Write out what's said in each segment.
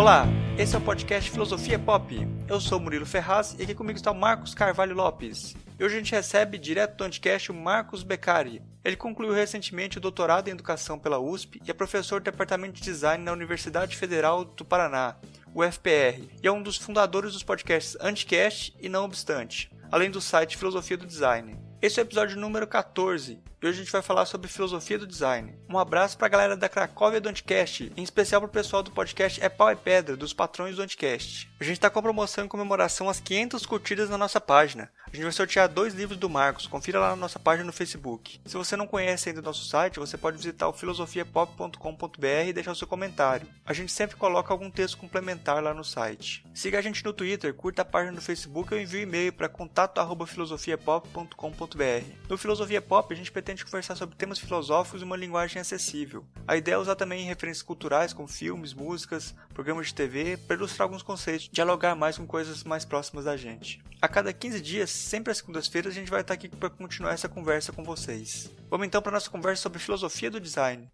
Olá, esse é o podcast Filosofia Pop. Eu sou Murilo Ferraz e aqui comigo está o Marcos Carvalho Lopes. E hoje a gente recebe direto do Anticast o Marcos Beccari. Ele concluiu recentemente o doutorado em Educação pela USP e é professor do Departamento de Design na Universidade Federal do Paraná, UFPR, e é um dos fundadores dos podcasts Anticast e Não Obstante, além do site Filosofia do Design. Esse é o episódio número 14 e hoje a gente vai falar sobre filosofia do design. Um abraço para a galera da Cracóvia do Anticast, em especial para o pessoal do podcast É Pau e Pedra, dos patrões do Anticast. A gente está com a promoção em comemoração às 500 curtidas na nossa página. A gente vai sortear dois livros do Marcos, confira lá na nossa página no Facebook. Se você não conhece ainda o nosso site, você pode visitar o filosofiapop.com.br e deixar o seu comentário. A gente sempre coloca algum texto complementar lá no site. Siga a gente no Twitter, curta a página no Facebook ou envie um e-mail para contato@filosofiapop.com.br. No Filosofia Pop, a gente pretende pretende conversar sobre temas filosóficos e uma linguagem acessível. A ideia é usar também referências culturais como filmes, músicas, programas de TV, para ilustrar alguns conceitos, dialogar mais com coisas mais próximas da gente. A cada 15 dias, sempre às segundas-feiras, a gente vai estar aqui para continuar essa conversa com vocês. Vamos então para nossa conversa sobre filosofia do design.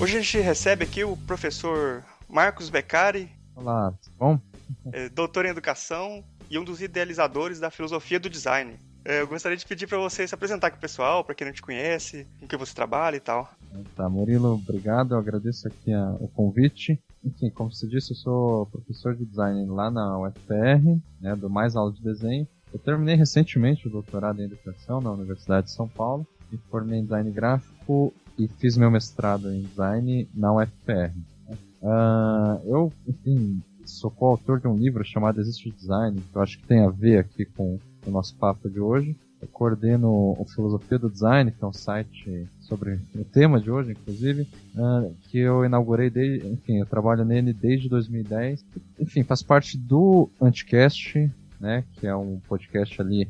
Hoje a gente recebe aqui o professor Marcos Beccari. Olá, tudo bom? É, doutor em educação e um dos idealizadores da filosofia do design. É, eu gostaria de pedir para você se apresentar com o pessoal, para quem não te conhece, com que você trabalha e tal. Tá, Murilo, obrigado. Eu agradeço aqui a, o convite. Enfim, como você disse, eu sou professor de design lá na UFPR, né, do Mais Aula de Desenho. Eu terminei recentemente o doutorado em educação na Universidade de São Paulo. Me formei em design gráfico e fiz meu mestrado em design na UFPR. Uh, eu, enfim, sou coautor de um livro chamado Existe Design, que eu acho que tem a ver aqui com o nosso papo de hoje. Eu coordeno o Filosofia do Design, que é um site sobre o tema de hoje, inclusive, uh, que eu inaugurei desde, enfim, eu trabalho nele desde 2010. Enfim, faz parte do Anticast, né, que é um podcast ali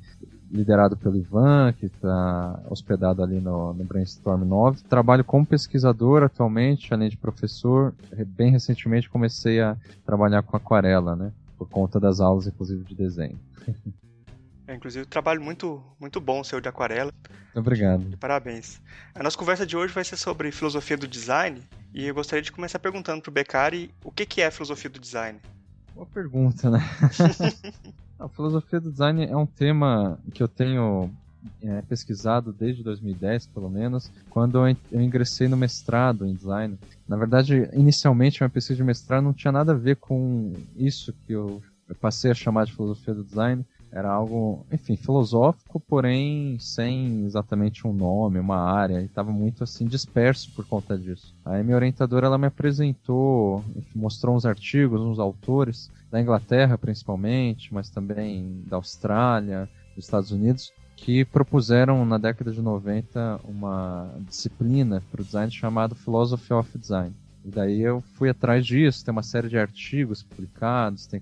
liderado pelo Ivan, que está hospedado ali no, no, Brainstorm 9. Trabalho como pesquisador atualmente, além de professor. Bem recentemente comecei a trabalhar com aquarela, né? Por conta das aulas, inclusive, de desenho. É, inclusive, um trabalho muito, muito bom seu de aquarela. Obrigado. parabéns. A nossa conversa de hoje vai ser sobre filosofia do design. E eu gostaria de começar perguntando para o Beccari o que, que é filosofia do design. Boa pergunta, né? A filosofia do design é um tema que eu tenho é, pesquisado desde 2010, pelo menos, quando eu ingressei no mestrado em design. Na verdade, inicialmente, minha pesquisa de mestrado não tinha nada a ver com isso que eu passei a chamar de filosofia do design. Era algo, enfim, filosófico, porém sem exatamente um nome, uma área, e estava muito assim disperso por conta disso. Aí minha orientadora ela me apresentou, mostrou uns artigos, uns autores da Inglaterra principalmente, mas também da Austrália, dos Estados Unidos, que propuseram na década de 90 uma disciplina para o design chamada Philosophy of Design. E daí eu fui atrás disso, tem uma série de artigos publicados, tem,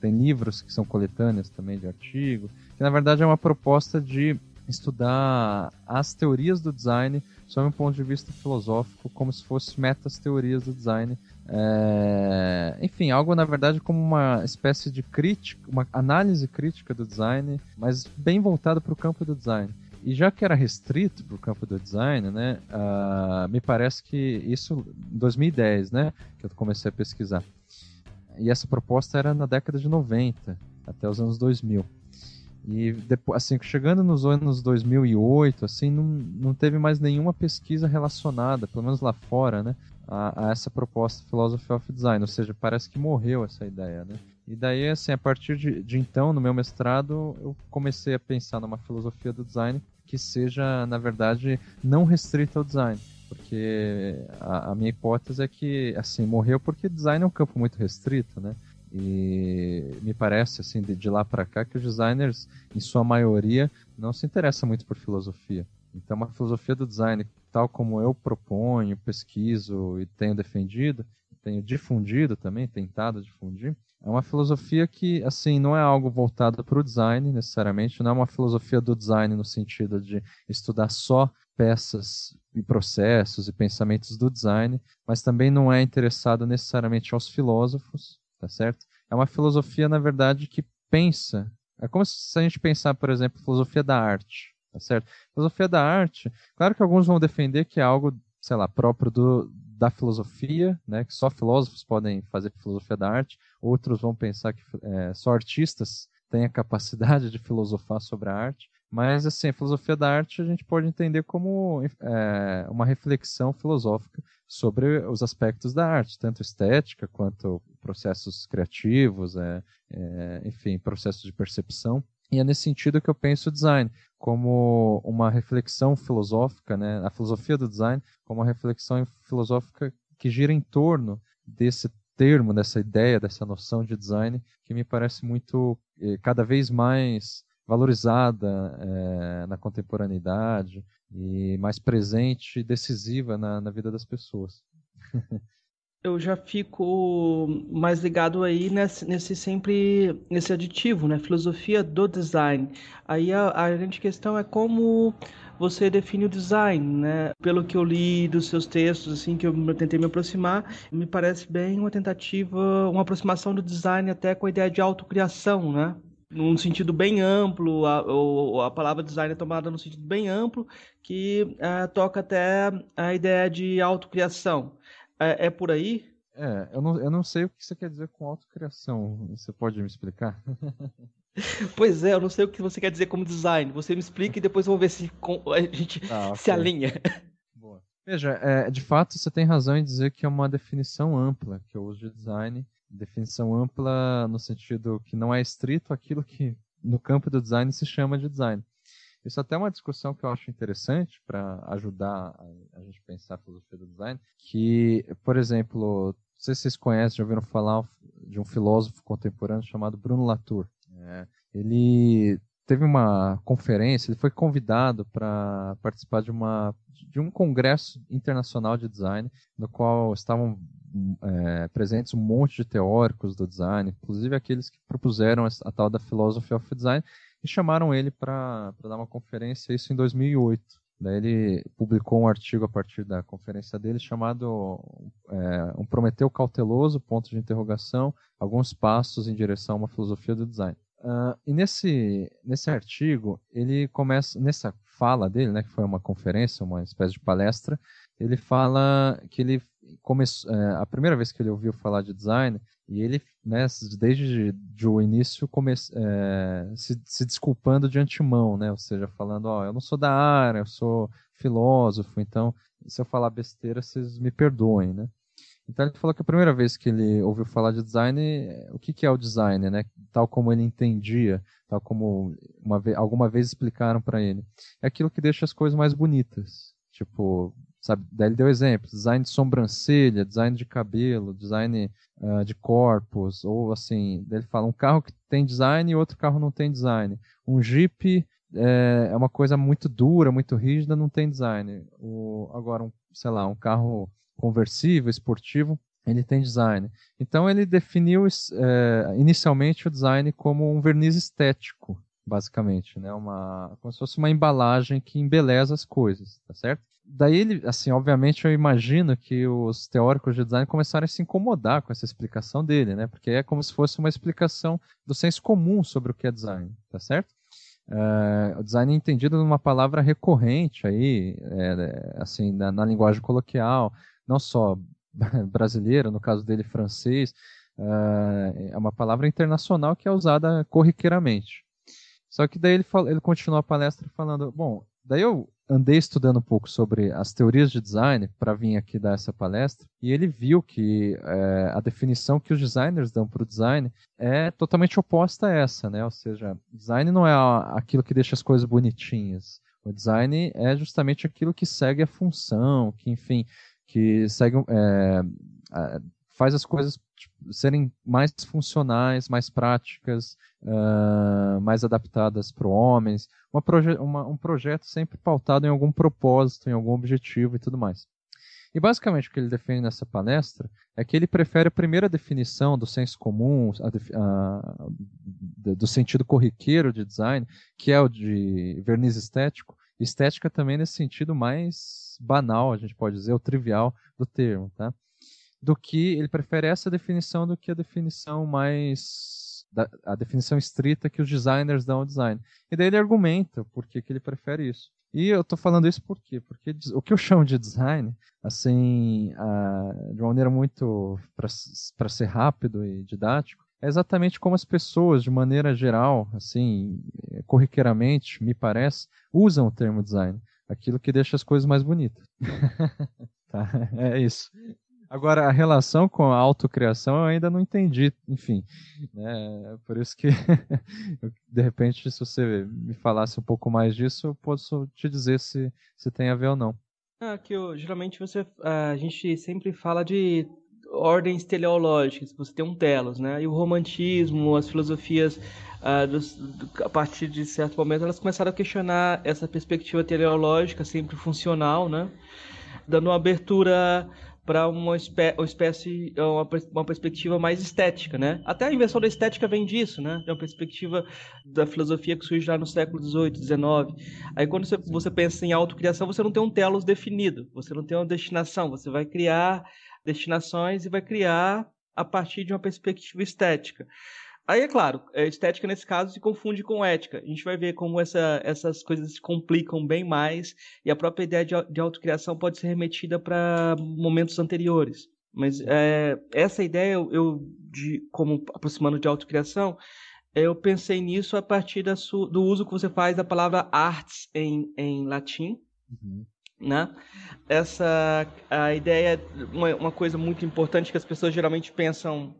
tem livros que são coletâneas também de artigo, que na verdade é uma proposta de estudar as teorias do design sob um ponto de vista filosófico, como se fossem metas teorias do design. É... Enfim, algo na verdade como uma espécie de crítica, uma análise crítica do design, mas bem voltado para o campo do design. E já que era restrito para o campo do design, né, uh, me parece que isso em 2010, né, que eu comecei a pesquisar. E essa proposta era na década de 90, até os anos 2000. E depois, assim, chegando nos anos 2008, assim, não, não teve mais nenhuma pesquisa relacionada, pelo menos lá fora, né, a, a essa proposta Philosophy of Design, ou seja, parece que morreu essa ideia, né. E daí, assim, a partir de, de então, no meu mestrado, eu comecei a pensar numa filosofia do design que seja, na verdade, não restrita ao design. Porque a, a minha hipótese é que, assim, morreu porque design é um campo muito restrito, né? E me parece, assim, de, de lá para cá, que os designers, em sua maioria, não se interessam muito por filosofia. Então, uma filosofia do design, tal como eu proponho, pesquiso e tenho defendido, tenho difundido também, tentado difundir, é uma filosofia que, assim, não é algo voltado para o design, necessariamente, não é uma filosofia do design no sentido de estudar só peças e processos e pensamentos do design, mas também não é interessado necessariamente aos filósofos, tá certo? É uma filosofia, na verdade, que pensa. É como se a gente pensar, por exemplo, filosofia da arte, tá certo? Filosofia da arte, claro que alguns vão defender que é algo, sei lá, próprio do, da filosofia, né, que só filósofos podem fazer filosofia da arte, outros vão pensar que é, só artistas têm a capacidade de filosofar sobre a arte, mas assim, a filosofia da arte a gente pode entender como é, uma reflexão filosófica sobre os aspectos da arte, tanto estética quanto processos criativos, é, é, enfim, processos de percepção. E é nesse sentido que eu penso o design como uma reflexão filosófica, né? A filosofia do design como uma reflexão filosófica que gira em torno desse termo, dessa ideia, dessa noção de design que me parece muito eh, cada vez mais valorizada eh, na contemporaneidade e mais presente e decisiva na, na vida das pessoas. eu já fico mais ligado aí nesse, nesse sempre nesse aditivo, né? Filosofia do design. Aí a, a grande questão é como você define o design, né? Pelo que eu li dos seus textos, assim, que eu tentei me aproximar, me parece bem uma tentativa, uma aproximação do design até com a ideia de autocriação, né? num sentido bem amplo, a, a palavra design é tomada num sentido bem amplo, que é, toca até a ideia de autocriação. É, é por aí? É, eu não, eu não sei o que você quer dizer com autocriação. Você pode me explicar? pois é, eu não sei o que você quer dizer como design. Você me explica e depois vamos ver se a gente ah, okay. se alinha. Boa. Veja, é, de fato você tem razão em dizer que é uma definição ampla que eu uso de design. Definição ampla no sentido que não é estrito aquilo que no campo do design se chama de design. Isso até é uma discussão que eu acho interessante para ajudar a, a, gente pensar a filosofia do design, que, por exemplo, não sei se vocês conhecem, já ouviram falar de um filósofo contemporâneo chamado Bruno Latour. É, ele teve uma conferência, ele foi convidado para participar de uma de um congresso internacional de design, no qual estavam é, presentes um monte de teóricos do design, inclusive aqueles que propuseram a, tal da Philosophy of Design, e chamaram ele para dar uma conferência, isso em 2008. Daí ele publicou um artigo a partir da conferência dele chamado é, Um Prometeu Cauteloso, ponto de interrogação, alguns passos em direção a uma filosofia do design. Uh, e nesse, nesse artigo, ele começa, nessa fala dele, né, que foi uma conferência, uma espécie de palestra, ele fala que ele começou, é, a primeira vez que ele ouviu falar de design, e ele, né, desde de, o início, come, é, se, se, desculpando de antemão, né, ou seja, falando, ó, eu não sou da área, eu sou filósofo, então, se eu falar besteira, vocês me perdoem, né. Então ele falou que a primeira vez que ele ouviu falar de design, o que, que é o design, né? Tal como ele entendia, tal como uma vez, alguma vez explicaram para ele, é aquilo que deixa as coisas mais bonitas. Tipo, Sabe? Daí ele deu exemplos, design de sobrancelha, design de cabelo, design uh, de corpos, ou assim, ele fala um carro que tem design e outro carro não tem design. Um Jeep é, é uma coisa muito dura, muito rígida, não tem design. O, agora, um, sei lá, um carro conversível, esportivo, ele tem design. Então ele definiu é, inicialmente o design como um verniz estético, basicamente, né? Uma, como se fosse uma embalagem que embeleza as coisas, tá certo? daí ele, assim, obviamente eu imagino que os teóricos de design começaram a se incomodar com essa explicação dele, né? Porque é como se fosse uma explicação do senso comum sobre o que é design, tá certo? Uh, design é entendido numa palavra recorrente aí, é, assim, na, na, linguagem coloquial, não só brasileira, no caso dele francês, uh, é uma palavra internacional que é usada corriqueiramente. Só que daí ele, fala, ele continua a palestra falando, bom, daí eu andei estudando um pouco sobre as teorias de design para vir aqui dar essa palestra e ele viu que é, a definição que os designers dão para o design é totalmente oposta a essa, né? Ou seja, design não é aquilo que deixa as coisas bonitinhas. O design é justamente aquilo que segue a função, que enfim, que segue é, faz as coisas tipo, serem mais funcionais, mais práticas, uh, mais adaptadas para homens. Uma proje uma, um projeto sempre pautado em algum propósito, em algum objetivo e tudo mais. E basicamente o que ele defende nessa palestra é que ele prefere a primeira definição do senso comum, a, a, do sentido corriqueiro de design, que é o de verniz estético, estética também nesse sentido mais banal, a gente pode dizer, o trivial do termo, tá? do que ele prefere essa definição do que a definição mais a definição estrita que os designers dão ao design. E daí ele argumenta por que, ele prefere isso. E eu estou falando isso por quê? Porque o que eu chamo de design, assim, de uma maneira muito para ser rápido e didático, é exatamente como as pessoas, de maneira geral, assim, corriqueiramente, me parece, usam o termo design. Aquilo que deixa as coisas mais bonitas. tá? É isso. Agora, a relação com a autocriação eu ainda não entendi, enfim. Né? Por isso que, de repente, se você me falasse um pouco mais disso, eu posso te dizer se, se tem a ver ou não. Ah, que eu, geralmente você, a gente sempre fala de ordens teleológicas, você tem um telos, né? E o romantismo, as filosofias, ah, dos, do, a partir de certo momento, elas começaram a questionar essa perspectiva teleológica, sempre funcional, né? Dando uma abertura para uma, espé uma espécie, uma, uma, perspectiva mais estética, né? Até a invenção da estética vem disso, né? É uma perspectiva da filosofia que surge lá no século XVIII, XIX. Aí quando você, você pensa em autocriação, você não tem um telos definido, você não tem uma destinação, você vai criar destinações e vai criar a partir de uma perspectiva estética. Aí, é claro, a estética nesse caso se confunde com ética. A gente vai ver como essa, essas coisas se complicam bem mais e a própria ideia de, de autocriação pode ser remetida para momentos anteriores. Mas é, essa ideia, eu, de, como aproximando de autocriação, eu pensei nisso a partir su, do uso que você faz da palavra arts em, em latim. Uhum. Né? Essa a ideia, uma, uma coisa muito importante que as pessoas geralmente pensam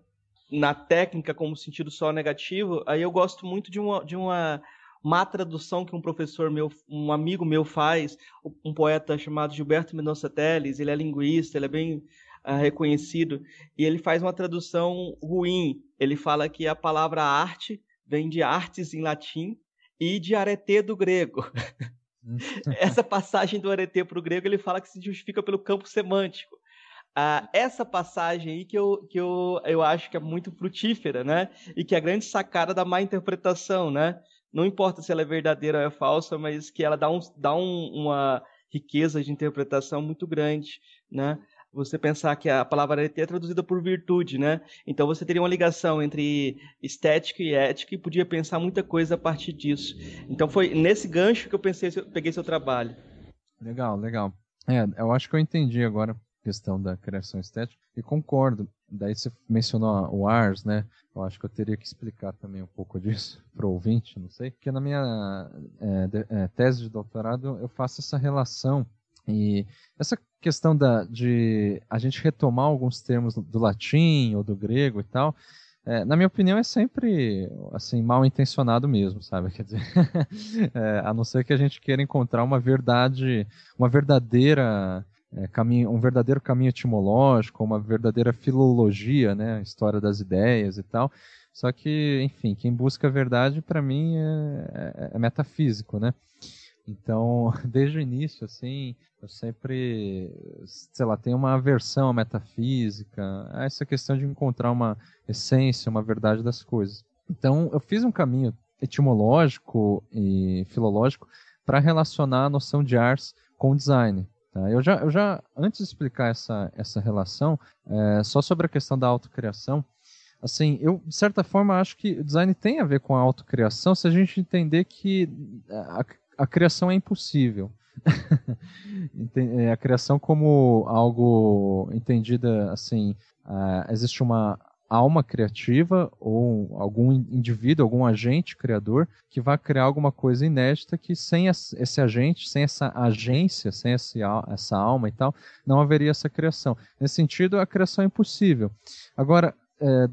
na técnica como sentido só negativo, aí eu gosto muito de uma, de uma má tradução que um professor meu, um amigo meu faz, um poeta chamado Gilberto Mendonça Teles, ele é linguista, ele é bem uh, reconhecido, e ele faz uma tradução ruim. Ele fala que a palavra arte vem de artes em latim e de arete do grego. Essa passagem do arete para o grego ele fala que se justifica pelo campo semântico. Ah, essa passagem aí que, eu, que eu, eu acho que é muito frutífera, né? E que é a grande sacada da má interpretação, né? Não importa se ela é verdadeira ou é falsa, mas que ela dá, um, dá um, uma riqueza de interpretação muito grande, né? Você pensar que a palavra ET é traduzida por virtude, né? Então você teria uma ligação entre estética e ética e podia pensar muita coisa a partir disso. Então foi nesse gancho que eu pensei, peguei seu trabalho. Legal, legal. É, eu acho que eu entendi agora questão da criação estética e concordo. Daí você mencionou o Ars, né? Eu acho que eu teria que explicar também um pouco disso para o ouvinte, não sei. Porque na minha é, de, é, tese de doutorado eu faço essa relação e essa questão da, de a gente retomar alguns termos do, latim ou do grego e tal, é, na minha opinião, é sempre assim mal intencionado mesmo, sabe? Quer dizer, é, a não ser que a gente queira encontrar uma verdade, uma verdadeira é, caminho, um verdadeiro caminho etimológico, uma verdadeira filologia, né, história das ideias e tal. Só que, enfim, quem busca a verdade, para mim, é, é, é, metafísico, né? Então, desde o início, assim, eu sempre, sei lá, tenho uma aversão à metafísica, a essa questão de encontrar uma essência, uma verdade das coisas. Então, eu fiz um caminho etimológico e filológico para relacionar a noção de ars com design. Tá? Eu, já, eu já, antes de explicar essa, essa relação, é, só sobre a questão da autocriação, assim, eu, de certa forma, acho que o design tem a ver com a autocriação se a gente entender que a, a criação é impossível. É, a criação como algo entendida assim, uh, existe uma alma criativa ou algum indivíduo, algum agente criador que vai criar alguma coisa inédita que sem esse agente, sem essa agência, sem esse, essa alma e tal, não haveria essa criação. Nesse sentido, a criação é impossível. Agora, é,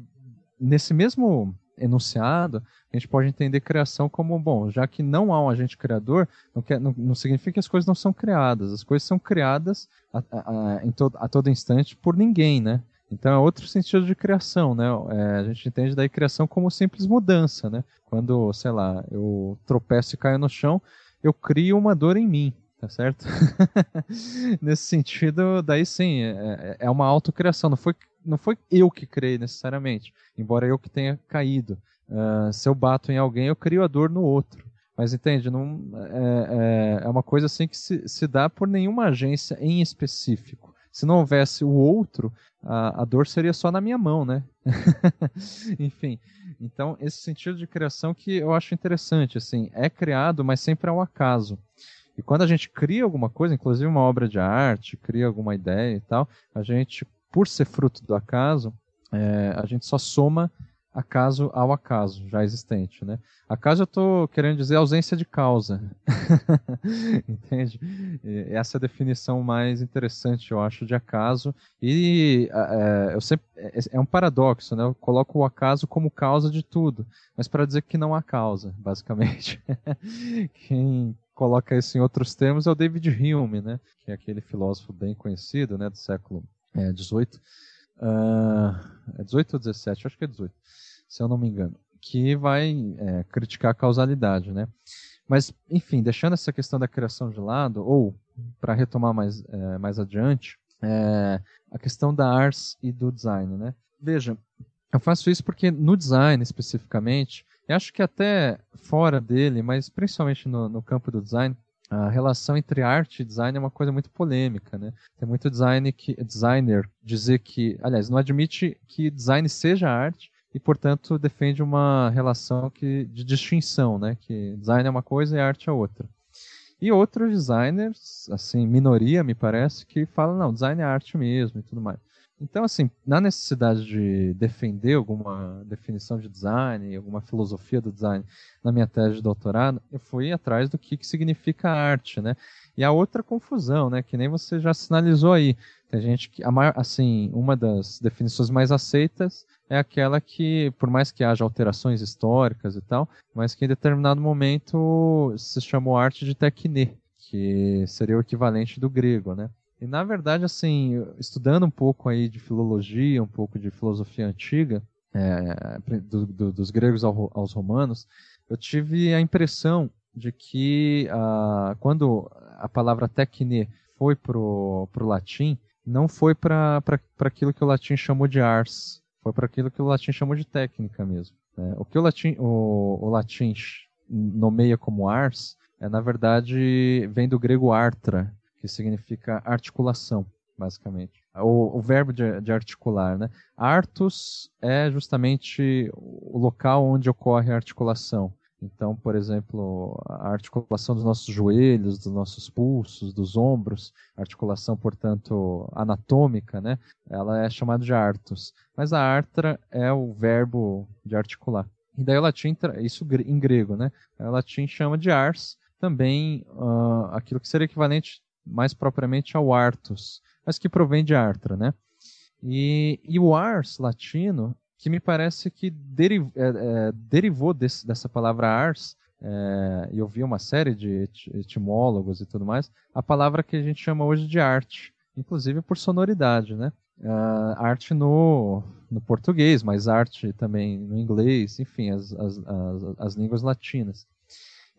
nesse mesmo enunciado, a gente pode entender criação como, bom, já que não há um agente criador, não, quer, não, não significa que as coisas não são criadas. As coisas são criadas a, a, a, to, a todo instante por ninguém, né? Então é outro sentido de criação, né? É, a gente entende daí criação como simples mudança, né? Quando, sei lá, eu tropeço e caio no chão, eu crio uma dor em mim, tá certo? Nesse sentido, daí sim, é, é, é uma autocriação, não foi, não foi eu que criei necessariamente, embora eu que tenha caído. Uh, se eu bato em alguém, eu crio a dor no outro. Mas entende, não, é, é, é uma coisa assim que se, se dá por nenhuma agência em específico se não houvesse o outro, a, a dor seria só na minha mão, né? Enfim, então esse sentido de criação que eu acho interessante, assim, é criado, mas sempre é um acaso. E quando a gente cria alguma coisa, inclusive uma obra de arte, cria alguma ideia e tal, a gente, por ser fruto do acaso, é, a gente só soma acaso ao acaso já existente, né? Acaso eu estou querendo dizer ausência de causa, entende? Essa é a definição mais interessante, eu acho, de acaso. E é, eu sempre é, é um paradoxo, né? Eu coloco o acaso como causa de tudo, mas para dizer que não há causa, basicamente. Quem coloca isso em outros termos é o David Hume, né? Que é aquele filósofo bem conhecido, né? Do século É, uh, é 18 ou 17? Acho que é 18 se eu não me engano, que vai é, criticar a causalidade, né? Mas, enfim, deixando essa questão da criação de lado, ou para retomar mais, é, mais adiante, é, a questão da ars e do design, né? Veja, eu faço isso porque no design especificamente, e acho que até fora dele, mas principalmente no, no campo do design, a relação entre arte e design é uma coisa muito polêmica, né? Tem muito design que, designer dizer que, aliás, não admite que design seja arte, e, portanto, defende uma relação que, de distinção, né? Que design é uma coisa e arte é outra. E outros designers, assim, minoria, me parece, que falam, não, design é arte mesmo e tudo mais. Então, assim, na necessidade de defender alguma definição de design, alguma filosofia do design na minha tese de doutorado, eu fui atrás do que, que significa arte, né? E a outra confusão, né, que nem você já sinalizou aí. Tem gente que, assim, uma das definições mais aceitas é aquela que, por mais que haja alterações históricas e tal, mas que em determinado momento se chamou arte de tecne, que seria o equivalente do grego, né? E na verdade, assim, estudando um pouco aí de filologia, um pouco de filosofia antiga, é, do, do, dos gregos ao, aos romanos, eu tive a impressão de que ah, quando a palavra tecne foi pro, pro latim, não foi para aquilo que o latim chamou de ars, foi para aquilo que o latim chamou de técnica mesmo. Né? O que o latim, o, o latim nomeia como ars, é, na verdade, vem do grego artra, que significa articulação, basicamente. O, o verbo de, de, articular, né? Artus é justamente o local onde ocorre a articulação. Então, por exemplo, a articulação dos nossos joelhos, dos nossos pulsos, dos ombros, articulação, portanto, anatômica, né? Ela é chamada de artus. Mas a artra é o verbo de articular. E daí o latim, isso em grego, né? O latim chama de ars, também uh, aquilo que seria equivalente mais propriamente ao artus, mas que provém de artra, né? E, e o ars latino que me parece que deriv, é, é, derivou desse, dessa palavra ars, é, eu vi uma série de etimólogos e tudo mais, a palavra que a gente chama hoje de arte, inclusive por sonoridade, né? Uh, arte no, no português, mas arte também no inglês, enfim, as, as, as, as, línguas latinas.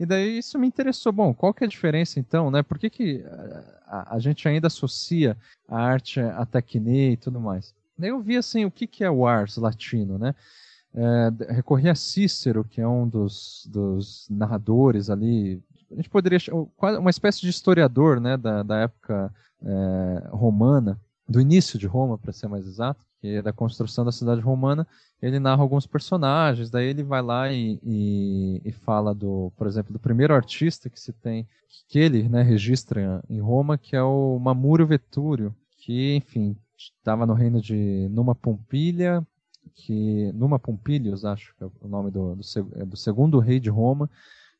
E daí isso me interessou. Bom, qual que é a diferença então, né? Por que, que a, a gente ainda associa a arte a tecne e tudo mais? Daí eu vi assim, o que, que é o ars latino, né? É, recorri a Cícero, que é um dos, dos narradores ali, a gente poderia uma espécie de historiador né, da, da época é, romana, do início de Roma, para ser mais exato, que é da construção da cidade romana, ele narra alguns personagens, daí ele vai lá e, e, e, fala do, por exemplo, do primeiro artista que se tem, que ele né, registra em Roma, que é o Mamúrio Vetúrio, que, enfim, estava no reino de Numa Pompília, que Numa Pompílios, acho que é o nome do, do, é do, segundo rei de Roma,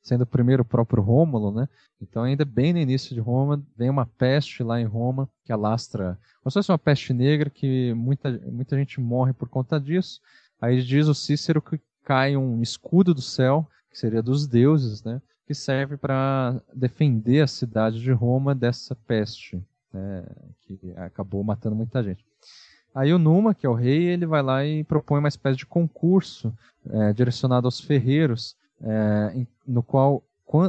sendo o primeiro próprio Rômulo, né? Então ainda bem no início de Roma, vem uma peste lá em Roma que alastra, como se fosse uma peste negra que muita, muita gente morre por conta disso. Aí diz o Cícero que cai um escudo do céu, que seria dos deuses, né? Que serve para defender a cidade de Roma dessa peste né, que acabou matando muita gente. Aí o Numa, que é o rei, ele vai lá e propõe uma espécie de concurso é, direcionado aos ferreiros, é, no qual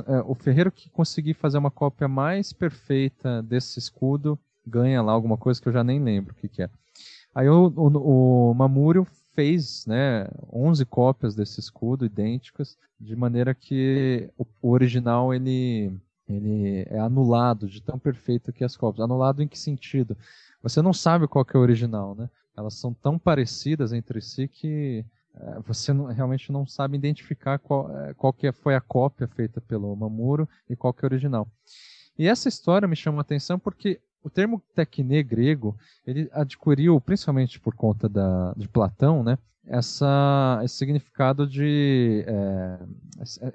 é, o ferreiro que conseguir fazer uma cópia mais perfeita desse escudo ganha lá alguma coisa que eu já nem lembro o que, que é. Aí o, o, o Mamúrio fez né, 11 cópias desse escudo idênticas, de maneira que o, o original ele ele é anulado de tão perfeito que as cópias. Anulado em que sentido? Você não sabe qual que é o original, né? elas são tão parecidas entre si que você não, realmente não sabe identificar qual, é, qual que foi a cópia feita pelo Mamuro e qual que é o original. E essa história me chama a atenção porque o termo tecne grego, ele adquiriu, principalmente por conta da, de Platão, né, essa, esse significado de. É,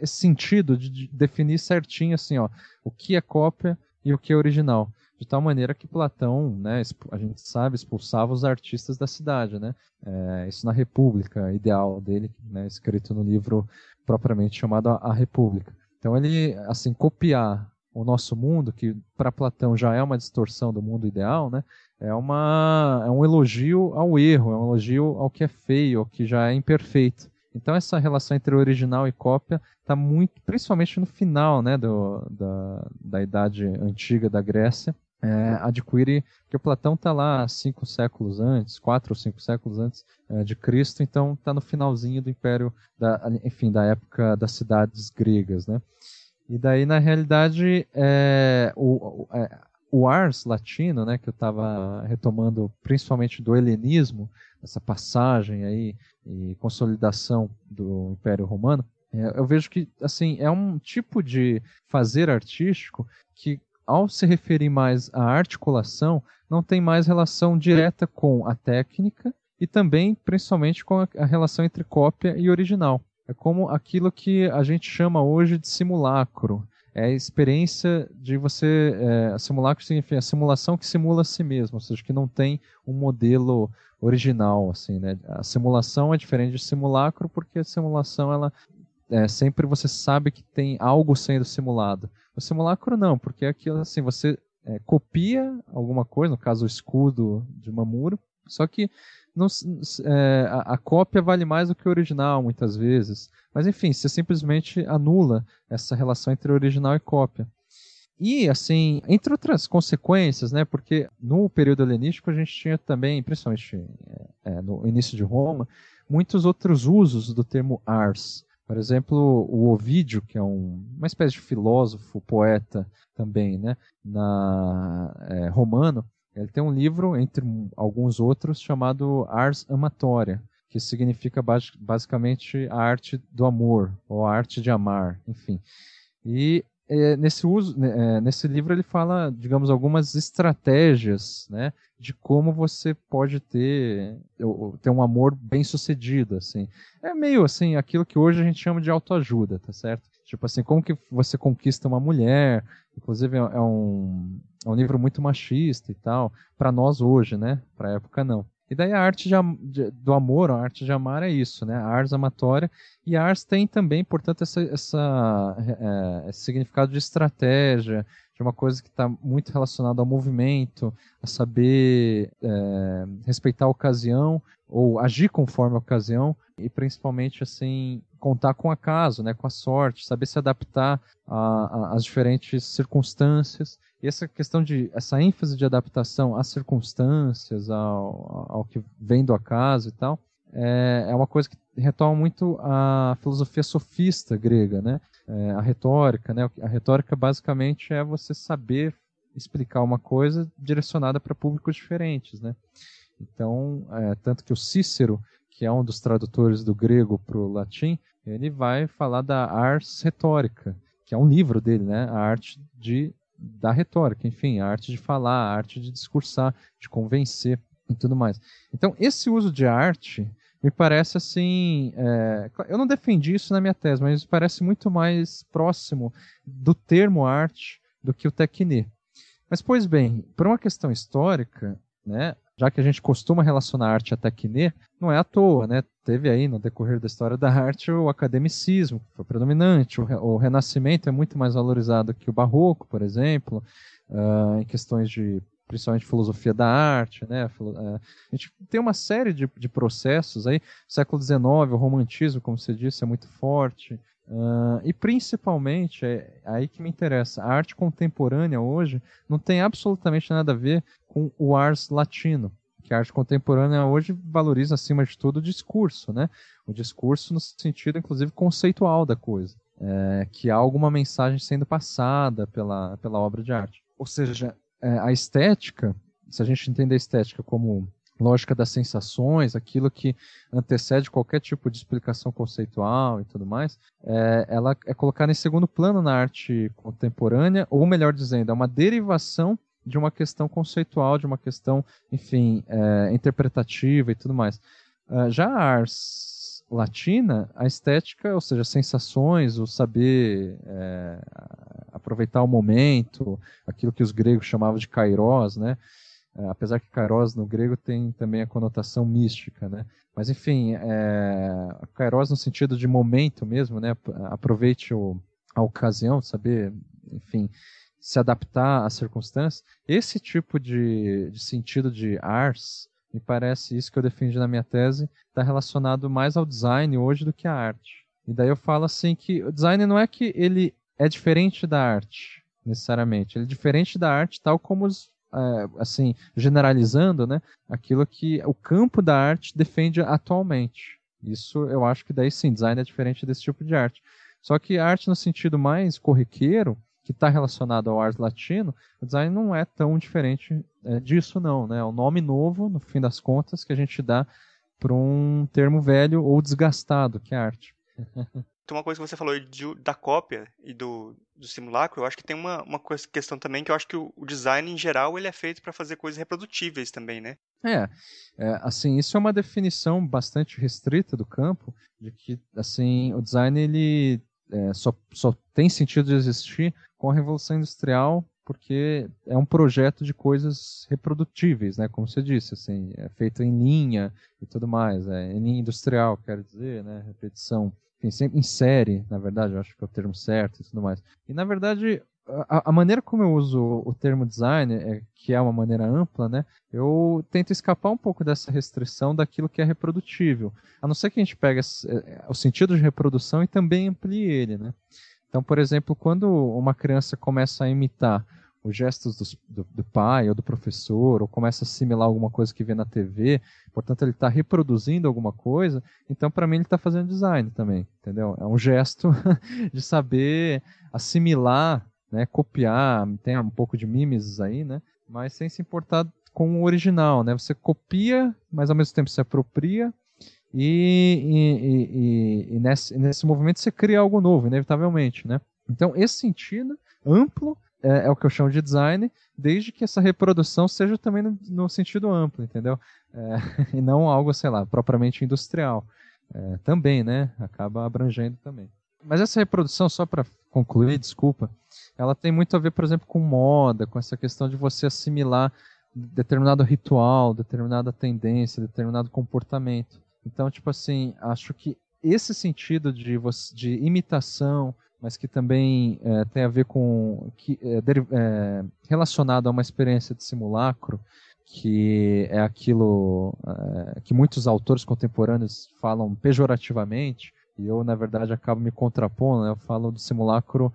esse sentido de definir certinho assim, ó, o que é cópia e o que é original. De tal maneira que Platão, né, a gente sabe, expulsava os artistas da cidade, né? É, isso na República Ideal dele, né, escrito no livro propriamente chamado A República. Então ele, assim, copiar o nosso mundo, que para Platão já é uma distorção do mundo ideal, né? É, uma, é um elogio ao erro, é um elogio ao que é feio, ao que já é imperfeito. Então essa relação entre original e cópia está muito, principalmente no final, né, do, da, da idade antiga da Grécia, é, adquire que Platão está lá cinco séculos antes, quatro ou cinco séculos antes é, de Cristo, então está no finalzinho do Império, da, enfim, da época das cidades gregas, né? E daí, na realidade, é, o, é, o ars latino, né, que eu estava retomando principalmente do helenismo, essa passagem aí e consolidação do Império Romano, é, eu vejo que assim é um tipo de fazer artístico que, ao se referir mais à articulação, não tem mais relação direta com a técnica e também, principalmente, com a, relação entre cópia e original. É como aquilo que a gente chama hoje de simulacro. É a experiência de você. É, simulacro significa a simulação que simula a si mesmo, ou seja, que não tem um modelo original. assim, né? A simulação é diferente de simulacro porque a simulação ela é, sempre você sabe que tem algo sendo simulado. O simulacro não, porque é aquilo assim, você é, copia alguma coisa, no caso o escudo de Mamuro, só que não, é, a, a, cópia vale mais do que o original, muitas vezes. Mas enfim, você simplesmente anula essa relação entre original e cópia. E, assim, entre outras consequências, né, porque no período helenístico a gente tinha também, principalmente é, é, no início de Roma, muitos outros usos do termo ars. Por exemplo, o Ovídio, que é um, uma espécie de filósofo, poeta também, né, na, é, romano, ele tem um livro, entre alguns outros, chamado Ars Amatória, que significa basicamente a arte do amor, ou a arte de amar, enfim. E é, nesse, uso, né, é, nesse livro ele fala, digamos, algumas estratégias né, de como você pode ter, ter um amor bem sucedido. Assim. É meio assim, aquilo que hoje a gente chama de autoajuda, tá certo? Tipo assim, como que você conquista uma mulher? Inclusive é, é um, é um livro muito machista e tal, para nós hoje, né? Para época não. E daí a arte de, de, do amor, a arte de amar é isso, né? A ars amatória. E a ars tem também, portanto, essa, essa é, esse significado de estratégia, de uma coisa que está muito relacionada ao movimento, a saber é, respeitar a ocasião ou agir conforme a ocasião e principalmente assim contar com o acaso, né, com a sorte, saber se adaptar às diferentes circunstâncias. E essa questão de essa ênfase de adaptação às circunstâncias, ao, ao que vem do acaso e tal, é, é uma coisa que retoma muito a filosofia sofista grega, né? É, a retórica, né? A retórica basicamente é você saber explicar uma coisa direcionada para públicos diferentes, né? Então, é, tanto que o Cícero que é um dos tradutores do grego para o latim, ele vai falar da ars retórica, que é um livro dele, né? A arte de, da retórica, enfim, a arte de falar, a arte de discursar, de convencer e tudo mais. Então, esse uso de arte me parece assim. É, eu não defendi isso na minha tese, mas parece muito mais próximo do termo arte do que o tecne. Mas, pois bem, por uma questão histórica, né, já que a gente costuma relacionar arte a tecne, não é à toa, né? Teve aí no decorrer da história da arte o academicismo, que foi predominante, o, o Renascimento é muito mais valorizado que o Barroco, por exemplo, uh, em questões de principalmente filosofia da arte, né? A gente tem uma série de, de processos aí, século XIX, o romantismo, como você disse, é muito forte, Uh, e principalmente, é aí que me interessa, a arte contemporânea hoje não tem absolutamente nada a ver com o ars latino, que a arte contemporânea hoje valoriza acima de tudo o discurso, né? O discurso no sentido, inclusive, conceitual da coisa, é, que há alguma mensagem sendo passada pela, pela obra de arte. Ou seja, é, a estética, se a gente entender a estética como lógica das sensações, aquilo que antecede qualquer tipo de explicação conceitual e tudo mais, é, ela é colocada em segundo plano na arte contemporânea, ou melhor dizendo, é uma derivação de uma questão conceitual, de uma questão, enfim, é, interpretativa e tudo mais. Uh, já a ars latina, a estética, ou seja, sensações, o saber é, aproveitar o momento, aquilo que os gregos chamavam de kairos, né? É, apesar que kairos no grego tem também a conotação mística, né? Mas enfim, é, kairos no sentido de momento mesmo, né? Aproveite o, a ocasião, saber, enfim, se adaptar às circunstâncias. Esse tipo de, de sentido de ars, me parece isso que eu defendi na minha tese, está relacionado mais ao design hoje do que à arte. E daí eu falo assim que o design não é que ele é diferente da arte, necessariamente. Ele é diferente da arte tal como os é, assim, generalizando, né, aquilo que o campo da arte defende atualmente. Isso eu acho que daí sim, design é diferente desse tipo de arte. Só que arte no sentido mais corriqueiro, que está relacionado ao arte latino, o design não é tão diferente é, disso não, né? É um nome novo, no fim das contas, que a gente dá para um termo velho ou desgastado, que é arte. Tem uma coisa que você falou de, da cópia e do, do simulacro, eu acho que tem uma, uma questão também que eu acho que o, o design em geral ele é feito para fazer coisas reprodutíveis também, né? É, é, assim, isso é uma definição bastante restrita do campo, de que, assim, o design ele é, só, só tem sentido de existir com a Revolução Industrial porque é um projeto de coisas reprodutíveis, né? Como você disse, assim, é feito em linha e tudo mais, é, em linha industrial, quero dizer, né? Repetição enfim, sempre em série, na verdade, eu acho que é o termo certo e tudo mais. E na verdade, a, maneira como eu uso o termo design, é, que é uma maneira ampla, né? Eu tento escapar um pouco dessa restrição daquilo que é reprodutível. A não ser que a gente pegue é, o sentido de reprodução e também amplie ele, né? Então, por exemplo, quando uma criança começa a imitar os gestos do, do, do, pai ou do professor, ou começa a assimilar alguma coisa que vê na TV, portanto ele está reproduzindo alguma coisa, então para mim ele está fazendo design também, entendeu? É um gesto de saber assimilar, né, copiar, tem um pouco de mimes aí, né, mas sem se importar com o original, né? Você copia, mas ao mesmo tempo se apropria e, e, e, e nesse, nesse movimento você cria algo novo, inevitavelmente, né? Então esse sentido amplo é, é, o que eu chamo de design, desde que essa reprodução seja também no, no sentido amplo, entendeu? É, e não algo, sei lá, propriamente industrial. É, também, né? Acaba abrangendo também. Mas essa reprodução, só para concluir, desculpa, ela tem muito a ver, por exemplo, com moda, com essa questão de você assimilar determinado ritual, determinada tendência, determinado comportamento. Então, tipo assim, acho que esse sentido de, de imitação, mas que também é, tem a ver com que é, é, relacionado a uma experiência de simulacro que é aquilo é, que muitos autores contemporâneos falam pejorativamente e eu na verdade acabo me contrapondo né? eu falo do simulacro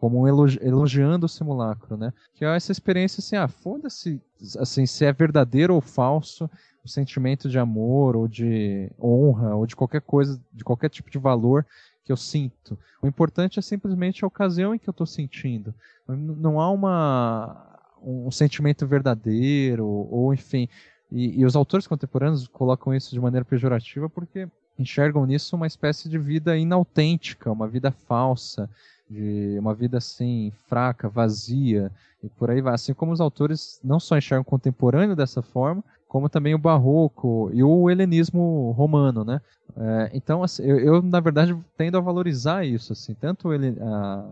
como elogi elogiando o simulacro né que é essa experiência assim ah foda-se assim se é verdadeiro ou falso o sentimento de amor ou de honra ou de qualquer coisa de qualquer tipo de valor que eu sinto. O importante é simplesmente a ocasião em que eu estou sentindo. Não há uma, um sentimento verdadeiro, ou enfim. E, e, os autores contemporâneos colocam isso de maneira pejorativa porque enxergam nisso uma espécie de vida inautêntica, uma vida falsa, de uma vida assim fraca, vazia e por aí vai. Assim como os autores não só enxergam o contemporâneo dessa forma, como também o barroco e o helenismo romano, né? É, então, assim, eu, eu, na verdade tendo a valorizar isso, assim, tanto ele, a,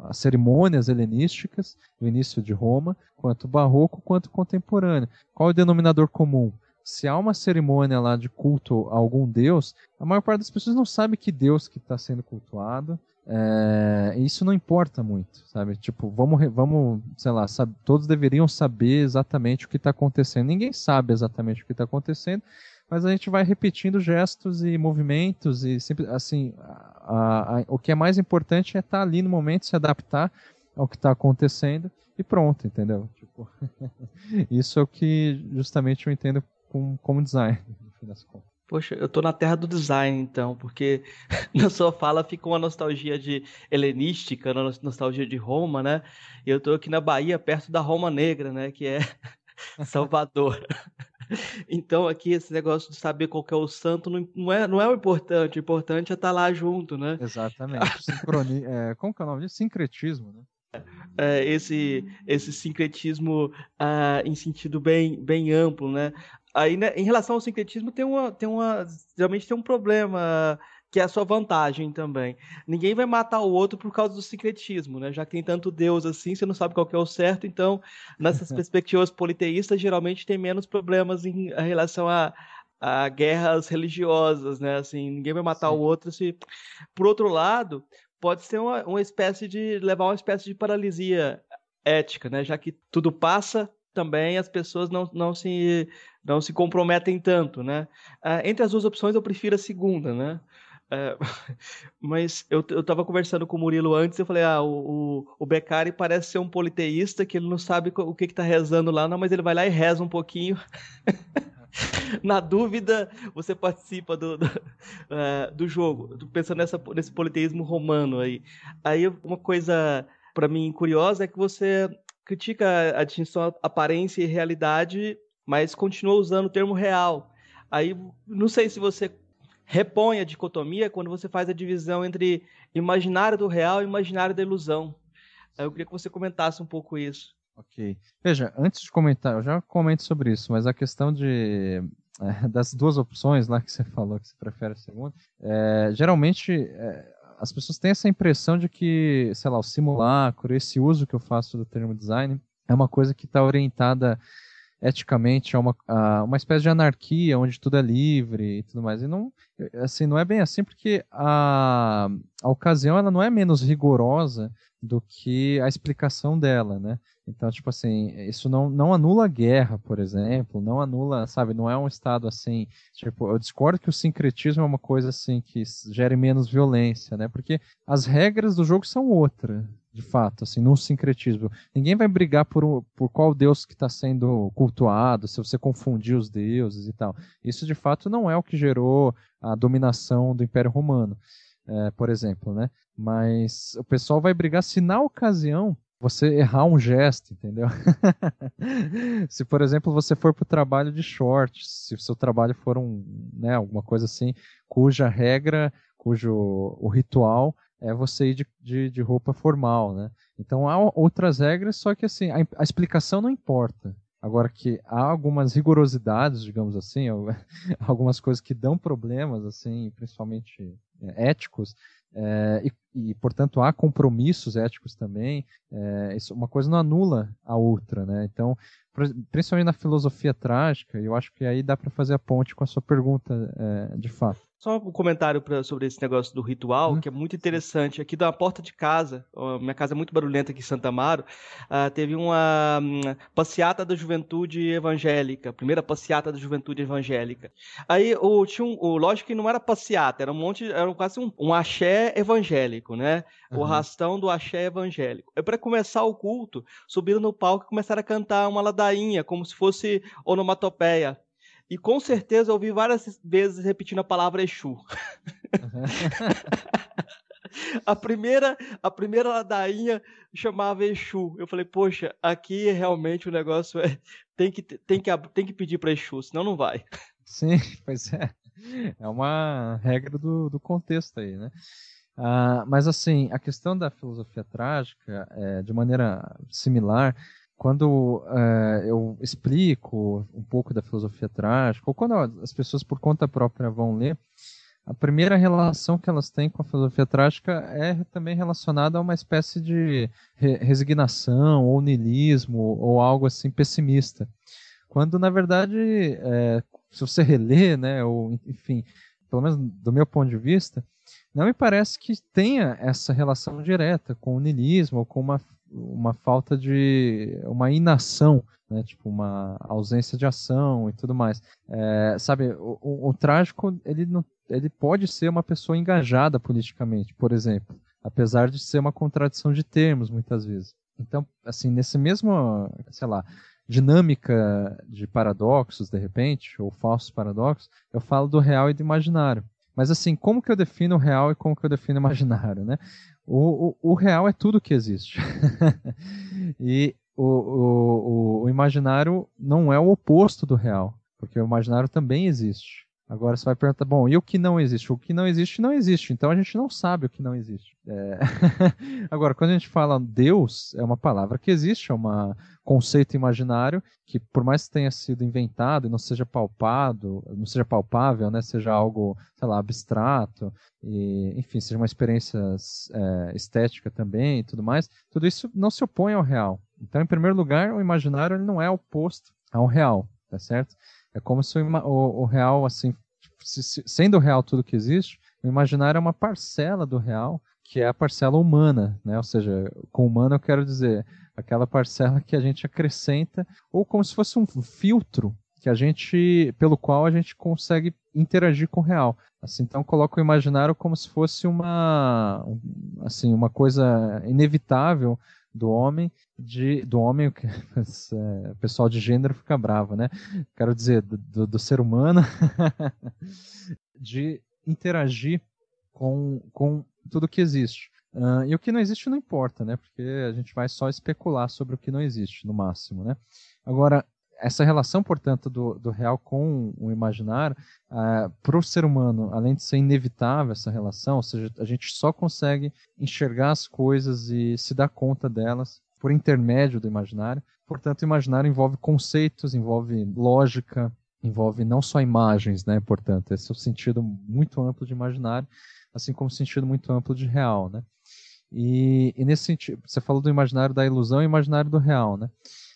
as cerimônias helenísticas do início de Roma, quanto barroco, quanto contemporâneo. Qual é o denominador comum? Se há uma cerimônia lá de culto a algum deus, a maior parte das pessoas não sabe que deus que está sendo cultuado, é, isso não importa muito, sabe? Tipo, vamos, vamos sei lá, sabe, todos deveriam saber exatamente o que está acontecendo. Ninguém sabe exatamente o que está acontecendo, mas a gente vai repetindo gestos e movimentos e sempre, assim, a, a, o que é mais importante é estar tá ali no momento, se adaptar ao que está acontecendo e pronto, entendeu? Tipo, isso é o que justamente eu entendo com, como design, no fim das contas. Poxa, eu tô na terra do design, então, porque na sua fala fica uma nostalgia de helenística, uma nostalgia de Roma, né? E eu tô aqui na Bahia, perto da Roma Negra, né? Que é Salvador. Então aqui esse negócio de saber qual é o santo não, é, não é o importante, o importante é estar tá lá junto, né? Exatamente. Sincroni... é, como que é o nome disso? Sincretismo, né? É, esse, esse sincretismo ah, em sentido bem, bem amplo, né? Aí, né, em relação ao sincretismo, tem uma, tem uma, geralmente tem um problema que é a sua vantagem também. Ninguém vai matar o outro por causa do secretismo, né? Já que tem tanto Deus assim, você não sabe qual é o certo, então, nessas perspectivas politeístas, geralmente tem menos problemas em, em relação a, a guerras religiosas, né? Assim, ninguém vai matar Sim. o outro se. Por outro lado, pode ser uma, uma espécie de. levar uma espécie de paralisia ética, né? Já que tudo passa, também as pessoas não, não, se, não se comprometem tanto, né? Uh, entre as duas opções, eu prefiro a segunda, né? É, mas eu, eu conversando com o Murilo antes, eu falei, ah, o, o, o Beccari parece ser um politeísta, que ele não sabe o que que tá rezando lá, não, mas ele vai lá e reza um pouquinho. Na dúvida, você participa do, do, uh, do jogo. Pensando nessa, nesse politeísmo romano aí. Aí uma coisa para mim curiosa é que você critica a distinção aparência e realidade, mas continua usando o termo real. Aí não sei se você repõe a dicotomia quando você faz a divisão entre imaginário do real e imaginário da ilusão. Eu queria que você comentasse um pouco isso. Ok. Veja, antes de comentar, eu já comento sobre isso, mas a questão de é, das duas opções lá que você falou que você prefere a segunda, é, geralmente é, as pessoas têm essa impressão de que, sei lá, o simulacro, esse uso que eu faço do termo design, é uma coisa que está orientada eticamente a uma, a uma espécie de anarquia onde tudo é livre e tudo mais. E não, assim, não é bem assim porque a, a ocasião ela não é menos rigorosa do que a explicação dela, né? Então, tipo assim, isso não, não anula a guerra, por exemplo, não anula, sabe, não é um estado assim, tipo, eu discordo que o sincretismo é uma coisa assim que gere menos violência, né? Porque as regras do jogo são outra, de fato, assim, num sincretismo. Ninguém vai brigar por, por qual deus que está sendo cultuado, se você confundir os deuses e tal. Isso, de fato, não é o que gerou a dominação do Império Romano, é, por exemplo, né? Mas o pessoal vai brigar se na ocasião você errar um gesto, entendeu? se, por exemplo, você for para o trabalho de shorts, se o seu trabalho for um, né, alguma coisa assim, cuja regra, cujo o ritual é você ir de, de, de, roupa formal, né? Então há outras regras, só que assim, a, a, explicação não importa. Agora que há algumas rigorosidades, digamos assim, algumas coisas que dão problemas, assim, principalmente é, éticos, é, e, e, portanto há compromissos éticos também. É, isso, uma coisa não anula a outra, né? Então, principalmente na filosofia trágica, eu acho que aí dá para fazer a ponte com a sua pergunta, é, de fato. Só um comentário pra, sobre esse negócio do ritual, hum. que é muito interessante. Aqui da porta de casa, minha casa é muito barulhenta aqui em Santa Amaro, uh, teve uma um, passeata da juventude evangélica, primeira passeata da juventude evangélica. Aí, o, tinha um, o, lógico que não era passeata, era um monte, era quase um, um axé evangélico, né? Uhum. O rastão do axé evangélico. E para começar o culto, subiram no palco e começaram a cantar uma ladainha, como se fosse onomatopeia. E com certeza eu ouvi várias vezes repetindo a palavra Exu. Uhum. a primeira, a primeira ladainha chamava Exu. Eu falei, poxa, aqui realmente o negócio é tem que tem que tem que pedir para Exu, senão não vai. Sim, pois é. É uma regra do, do contexto aí, né? Ah, mas assim, a questão da filosofia trágica, é, de maneira similar, quando é, eu explico um pouco da filosofia trágica, ou quando as pessoas por conta própria vão ler, a primeira relação que elas têm com a filosofia trágica é também relacionada a uma espécie de resignação ou niilismo ou algo assim pessimista. Quando, na verdade, é, se você reler, né, ou enfim, pelo menos do meu ponto de vista, não me parece que tenha essa relação direta com o niilismo ou com uma uma falta de uma inação, né? tipo uma ausência de ação e tudo mais. É, sabe, o, o, o, trágico ele, não, ele pode ser uma pessoa engajada politicamente, por exemplo, apesar de ser uma contradição de termos muitas vezes. Então, assim, nesse mesmo, sei lá, dinâmica de paradoxos, de repente, ou falsos paradoxos, eu falo do real e do imaginário. Mas assim, como que eu defino o real e como que eu defino o imaginário, né? O, o, o real é tudo que existe. e o, o, o, imaginário não é o oposto do real. porque o imaginário também existe. Agora você vai perguntar, bom, e o que não existe? O que não existe, não existe. Então a gente não sabe o que não existe. É... Agora, quando a gente fala Deus, é uma palavra que existe, é um conceito imaginário que, por mais que tenha sido inventado e não seja palpado, não seja palpável, né, seja algo, sei lá, abstrato, e, enfim, seja uma experiência é, estética também e tudo mais, tudo isso não se opõe ao real. Então, em primeiro lugar, o imaginário ele não é oposto ao real, tá certo? É como se o, o, o real, assim, se, se, sendo real tudo que existe, o imaginário é uma parcela do real, que é a parcela humana, né? Ou seja, com humano eu quero dizer aquela parcela que a gente acrescenta, ou como se fosse um filtro que a gente, pelo qual a gente consegue interagir com o real. Assim, então coloco o imaginário como se fosse uma, assim, uma coisa inevitável do homem, de, do homem, é, o pessoal de gênero fica bravo, né? Quero dizer, do, do ser humano, de interagir com, com tudo que existe. Uh, e o que não existe não importa, né? Porque a gente vai só especular sobre o que não existe, no máximo, né? Agora, essa relação, portanto, do, do real com o imaginário, uh, para o ser humano, além de ser inevitável essa relação, ou seja, a gente só consegue enxergar as coisas e se dar conta delas por intermédio do imaginário. Portanto, o imaginário envolve conceitos, envolve lógica, envolve não só imagens, né? Portanto, esse é o sentido muito amplo de imaginário, assim como o sentido muito amplo de real, né? E, e nesse sentido, você falou do imaginário da ilusão e imaginário do real, né?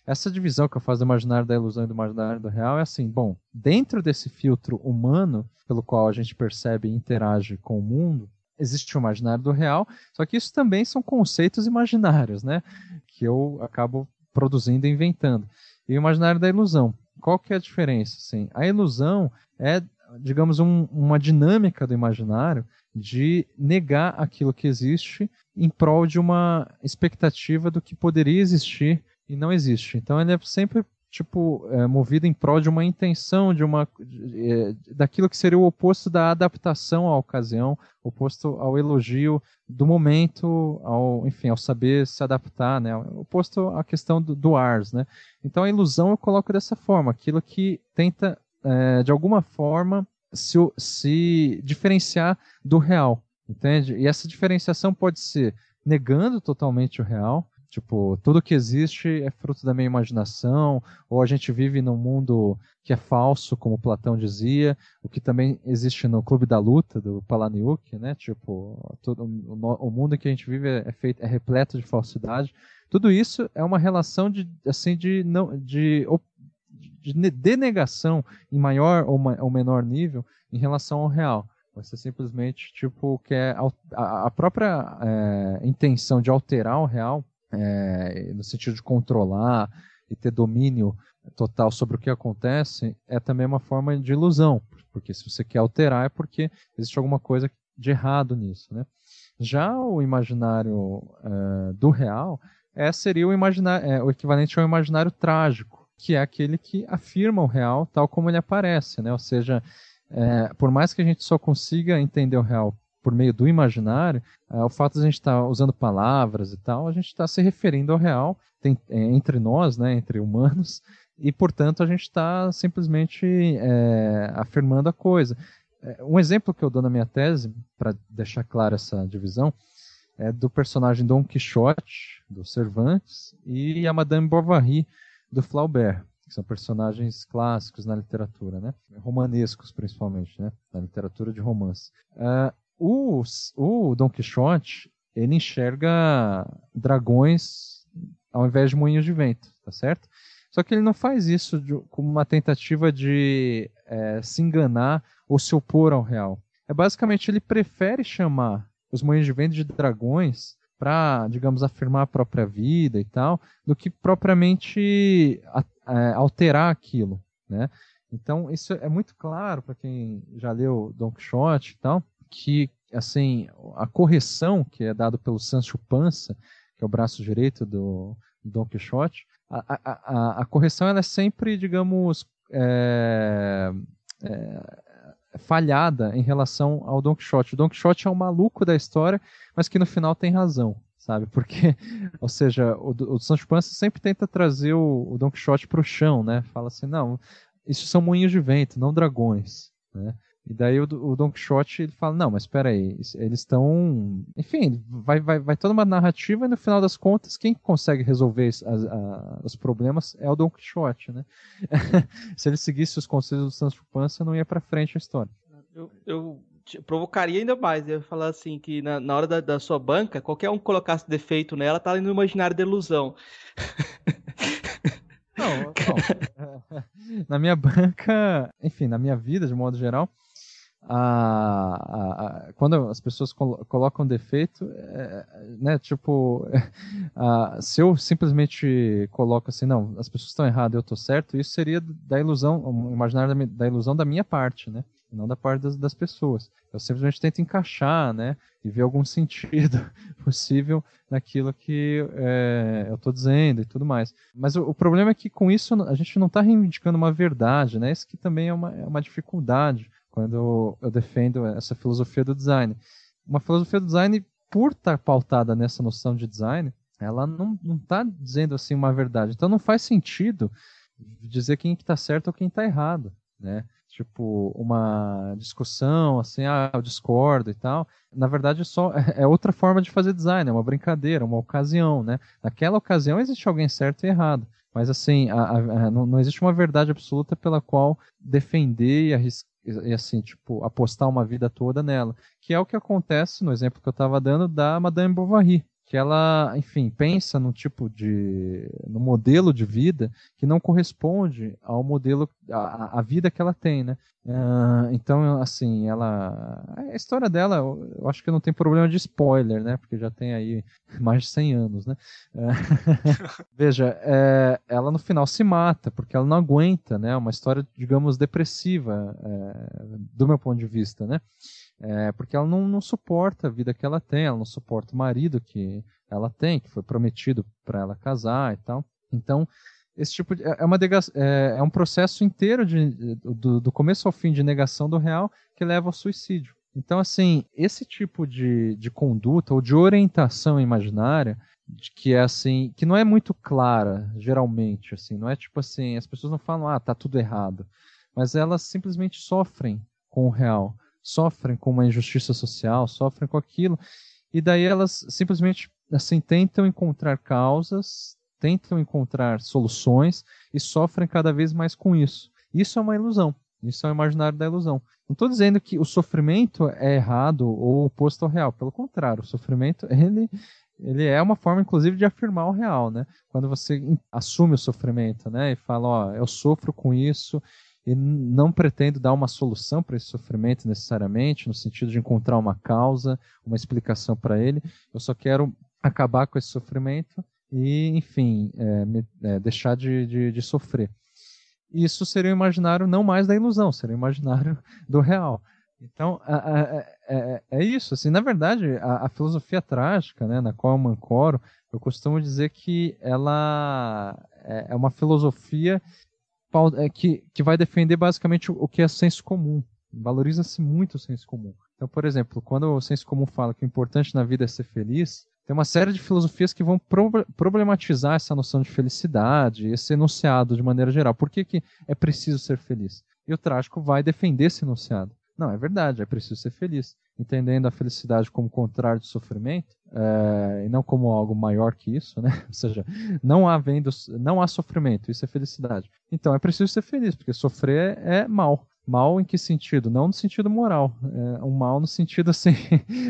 Essa divisão que eu faço do imaginário da ilusão e do imaginário do real é assim, bom, dentro desse filtro humano pelo qual a gente percebe e interage com o mundo, existe o imaginário do real, só que isso também são conceitos imaginários, né? Que eu acabo produzindo e inventando. E o imaginário da ilusão. Qual que é a diferença? Assim, a ilusão é, digamos, um, uma dinâmica do imaginário de negar aquilo que existe em prol de uma expectativa do que poderia existir e não existe. Então ele é sempre tipo é, movido em prol de uma intenção, de uma de, é, daquilo que seria o oposto da adaptação à ocasião, oposto ao elogio do momento, ao enfim, ao saber se adaptar, né? Oposto à questão do, do ars, né? Então a ilusão eu coloco dessa forma, aquilo que tenta é, de alguma forma se, se diferenciar do real, entende? E essa diferenciação pode ser negando totalmente o real, Tipo, tudo que existe é fruto da minha imaginação, ou a gente vive num mundo que é falso, como Platão dizia, o que também existe no Clube da Luta, do Palaniuk, né? Tipo, todo, o, mundo em que a gente vive é, feito, é repleto de falsidade. Tudo isso é uma relação de, assim, de, não, de, de denegação em maior ou, ou menor nível em relação ao real. Você simplesmente, tipo, quer a, a própria é, intenção de alterar o real é, no sentido de controlar e ter domínio total sobre o que acontece, é também uma forma de ilusão, porque se você quer alterar é porque existe alguma coisa de errado nisso, né? Já o imaginário é, do real é, seria o, imaginário, é, o equivalente ao imaginário trágico, que é aquele que afirma o real tal como ele aparece, né? Ou seja, é, por mais que a gente só consiga entender o real por meio do imaginário, é, o fato de a gente estar tá usando palavras e tal, a gente está se referindo ao real tem, é, entre nós, né, entre humanos, e portanto a gente está simplesmente é, afirmando a coisa. É, um exemplo que eu dou na minha tese, para deixar clara essa divisão, é do personagem Dom Quixote, do Cervantes, e a Madame Bovary, do Flaubert, que são personagens clássicos na literatura, né? romanescos principalmente, né? na literatura de romance. Uh, o, o Don Quixote, ele enxerga dragões ao invés de moinhos de vento, tá certo? Só que ele não faz isso de, como uma tentativa de é, se enganar ou se opor ao real. É basicamente ele prefere chamar os moinhos de vento de dragões para, digamos, afirmar a própria vida e tal, do que propriamente a, a, alterar aquilo, né? Então isso é muito claro para quem já leu Don Quixote e tal que assim a correção que é dado pelo Sancho Panza, que é o braço direito do, Don Quixote, a, a, a, a, correção ela é sempre, digamos, é, é, falhada em relação ao Don Quixote. O Don Quixote é um maluco da história, mas que no final tem razão, sabe? Porque, ou seja, o, o Sancho Panza sempre tenta trazer o, o Don Quixote para o chão, né? Fala assim, não, isso são moinhos de vento, não dragões, né? E daí o, o Don Quixote ele fala, não, mas aí, eles estão... Enfim, vai, vai, vai toda uma narrativa e no final das contas, quem consegue resolver as, a, os problemas é o Don Quixote, né? Se ele seguisse os conselhos do Sancho Panza, não ia para frente a história. Eu, eu provocaria ainda mais, eu ia falar assim, que na, na hora da, da, sua banca, qualquer um que colocasse defeito nela, tá no imaginário da ilusão. Não, não. na minha banca, enfim, na minha vida, de modo geral, a, a, a, quando as pessoas col colocam defeito, é, né, tipo, se eu simplesmente coloco assim, não, as pessoas estão erradas, eu estou certo, isso seria da ilusão, imaginar da, da, ilusão da minha parte, né, não da parte das, das, pessoas. Eu simplesmente tento encaixar, né, e ver algum sentido possível naquilo que é, eu estou dizendo e tudo mais. Mas o, o, problema é que com isso a gente não está reivindicando uma verdade, né, isso que também é uma, é uma dificuldade quando eu defendo essa filosofia do design. Uma filosofia do design, por estar pautada nessa noção de design, ela não está dizendo assim uma verdade. Então não faz sentido dizer quem está certo ou quem está errado, né? Tipo, uma discussão, assim, ah, eu discordo e tal. Na verdade, só é outra forma de fazer design, é uma brincadeira, uma ocasião, né? Naquela ocasião existe alguém certo e errado. Mas assim, a, a, não, não, existe uma verdade absoluta pela qual defender e arriscar e assim, tipo, apostar uma vida toda nela. Que é o que acontece no exemplo que eu estava dando da Madame Bovary, que ela, enfim, pensa no tipo de, no modelo de vida que não corresponde ao modelo, a vida que ela tem, né? Uh, então, assim, ela, a história dela, eu acho que não tem problema de spoiler, né? Porque já tem aí mais de 100 anos, né? Uh, veja, é, ela no final se mata porque ela não aguenta, né? Uma história, digamos, depressiva é, do meu ponto de vista, né? É, porque ela não, não suporta a vida que ela tem, ela não suporta o marido que ela tem, que foi prometido para ela casar e tal. Então, esse tipo de, é, uma é, é um processo inteiro de, do, do começo ao fim de negação do real que leva ao suicídio. Então, assim, esse tipo de, de conduta ou de orientação imaginária, que é assim, que não é muito clara, geralmente, assim, não é tipo assim, as pessoas não falam, ah, tá tudo errado, mas elas simplesmente sofrem com o real sofrem com uma injustiça social, sofrem com aquilo, e daí elas simplesmente assim tentam encontrar causas, tentam encontrar soluções e sofrem cada vez mais com isso. Isso é uma ilusão. Isso é o imaginário da ilusão. Não estou dizendo que o sofrimento é errado ou oposto ao real. Pelo contrário, o sofrimento ele, ele é uma forma, inclusive, de afirmar o real, né? Quando você assume o sofrimento, né? E fala, ó, eu sofro com isso e não pretendo dar uma solução para esse sofrimento necessariamente, no sentido de encontrar uma causa, uma explicação para ele. Eu só quero acabar com esse sofrimento e, enfim, é, me, é, deixar de, de, de, sofrer. Isso seria o imaginário não mais da ilusão, seria o imaginário do real. Então, é, é, é, isso. Assim, na verdade, a, a, filosofia trágica, né, na qual eu mancoro, eu costumo dizer que ela é, é uma filosofia é, que, que vai defender basicamente o que é senso comum. Valoriza-se muito o senso comum. Então, por exemplo, quando o senso comum fala que o importante na vida é ser feliz, tem uma série de filosofias que vão pro problematizar essa noção de felicidade, esse enunciado de maneira geral. Por que, que é preciso ser feliz? E o trágico vai defender esse enunciado. Não, é verdade, é preciso ser feliz. Entendendo a felicidade como contrário de sofrimento, é, e não como algo maior que isso, né? Ou seja, não há, vendo, não há sofrimento, isso é felicidade. Então é preciso ser feliz, porque sofrer é mal. Mal em que sentido? Não no sentido moral. É um mal no sentido assim,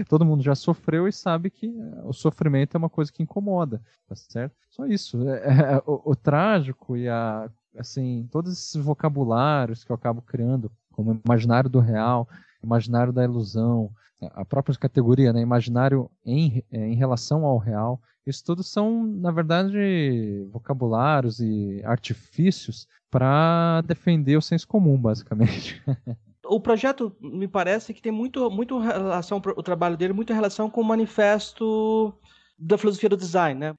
todo mundo já sofreu e sabe que o sofrimento é uma coisa que incomoda, tá certo? Só isso. É, é, o, o trágico e a, assim, todos esses vocabulários que eu acabo criando como imaginário do real, imaginário da ilusão, a própria categoria, né, imaginário em, é, em relação ao real. Isso tudo são, na verdade, vocabulários e artifícios para defender o senso comum, basicamente. o projeto me parece que tem muito, muito relação, o trabalho dele, muita relação com o manifesto da filosofia do design, né?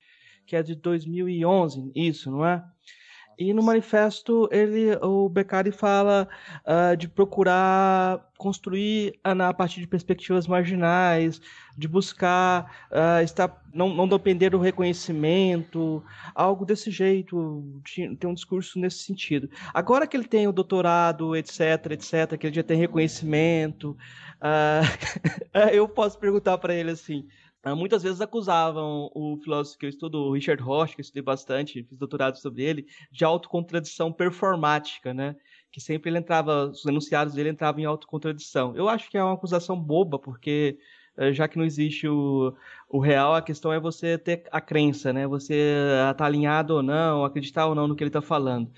Que é de 2011, isso, não é? E no manifesto ele, o Beccari fala uh, de procurar construir a partir de perspectivas marginais, de buscar uh, estar, não, não depender do reconhecimento, algo desse jeito, tem um discurso nesse sentido. Agora que ele tem o doutorado, etc, etc, que ele já tem reconhecimento, uh, eu posso perguntar para ele assim, ah, muitas vezes acusavam o filósofo que eu estudo, o Richard Roth, que eu estudei bastante, fiz doutorado sobre ele, de autocontradição performática, né? Que sempre ele entrava, os enunciados dele entravam em autocontradição. Eu acho que é uma acusação boba, porque já que não existe o, o real, a questão é você ter a crença, né? Você estar tá alinhado ou não, acreditar ou não no que ele está falando.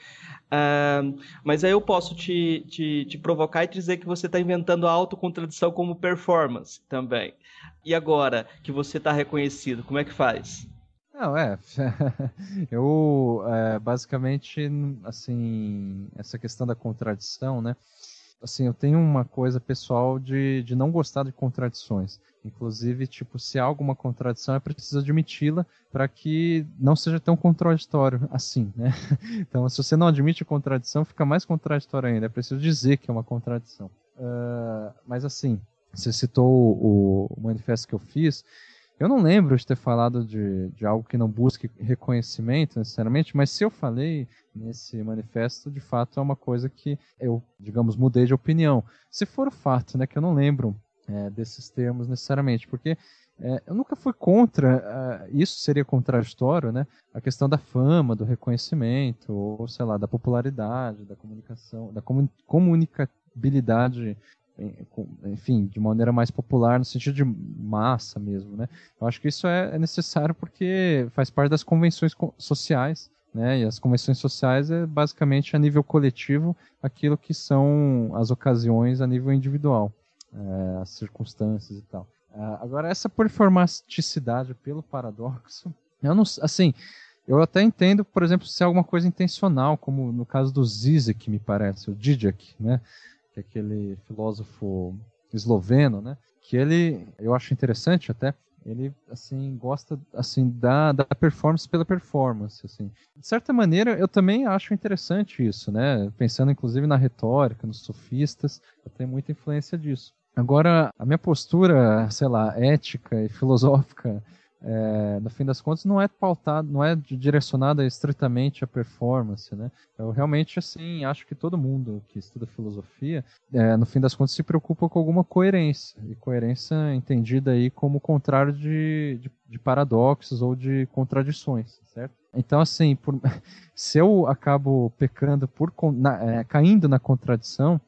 Uh, mas aí eu posso te, te, te, provocar e te dizer que você está inventando a autocontradição como performance também. E agora que você está reconhecido, como é que faz? Não, é. eu, é, basicamente, assim, essa questão da contradição, né? Assim, eu tenho uma coisa pessoal de, de não gostar de contradições. Inclusive, tipo, se há alguma contradição, é preciso admiti-la para que não seja tão contraditório assim, né? Então, se você não admite a contradição, fica mais contraditório ainda. É preciso dizer que é uma contradição. Uh, mas assim, você citou o, o, manifesto que eu fiz. Eu não lembro de ter falado de, de algo que não busque reconhecimento necessariamente, mas se eu falei nesse manifesto, de fato é uma coisa que eu, digamos, mudei de opinião. Se for o fato, né, que eu não lembro é, desses termos necessariamente, porque é, eu nunca fui contra, uh, isso seria contraditório, né? A questão da fama, do reconhecimento, ou sei lá, da popularidade, da comunicação, da comun comunicabilidade enfim, de maneira mais popular, no sentido de massa mesmo, né? Eu acho que isso é, é necessário porque faz parte das convenções sociais, né? E as convenções sociais é basicamente a nível coletivo aquilo que são as ocasiões a nível individual, é, as circunstâncias e tal. É, agora, essa performaticidade pelo paradoxo, eu não, assim, eu até entendo, por exemplo, se é alguma coisa intencional, como no caso do Zizek, me parece, o Zizek, né? Que é aquele filósofo esloveno, né? Que ele, eu acho interessante até, ele assim gosta assim da, da performance pela performance, assim. De certa maneira, eu também acho interessante isso, né? Pensando inclusive na retórica, nos sofistas, eu tenho muita influência disso. Agora, a minha postura, sei lá, ética e filosófica é, no fim das contas, não é pautado, não é direcionada estritamente à performance, né? Eu realmente, assim, acho que todo mundo que estuda filosofia, é, no fim das contas, se preocupa com alguma coerência, e coerência entendida aí como contrário de, de, de paradoxos ou de contradições, certo? Então, assim, por, se eu acabo pecando por na, é, caindo na contradição,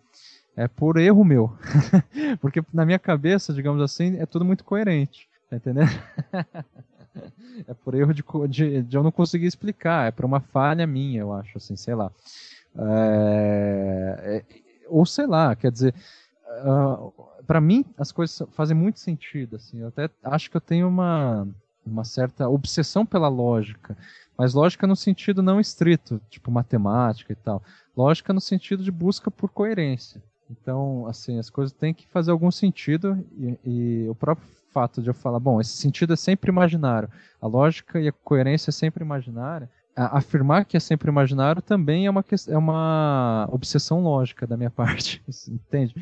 é por erro meu, porque na minha cabeça, digamos assim, é tudo muito coerente. Tá entendendo? é por erro de, de, de, eu não conseguir explicar, é por uma falha minha, eu acho, assim, sei lá. É, é, ou sei lá, quer dizer, uh, ah, para mim as coisas fazem muito sentido, assim, eu até acho que eu tenho uma, uma certa obsessão pela lógica, mas lógica no sentido não estrito, tipo matemática e tal, lógica no sentido de busca por coerência. Então, assim, as coisas têm que fazer algum sentido e, e o próprio fato de eu falar, bom, esse sentido é sempre imaginário, a lógica e a coerência é sempre imaginária, afirmar que é sempre imaginário também é uma, é uma obsessão lógica da minha parte, entende?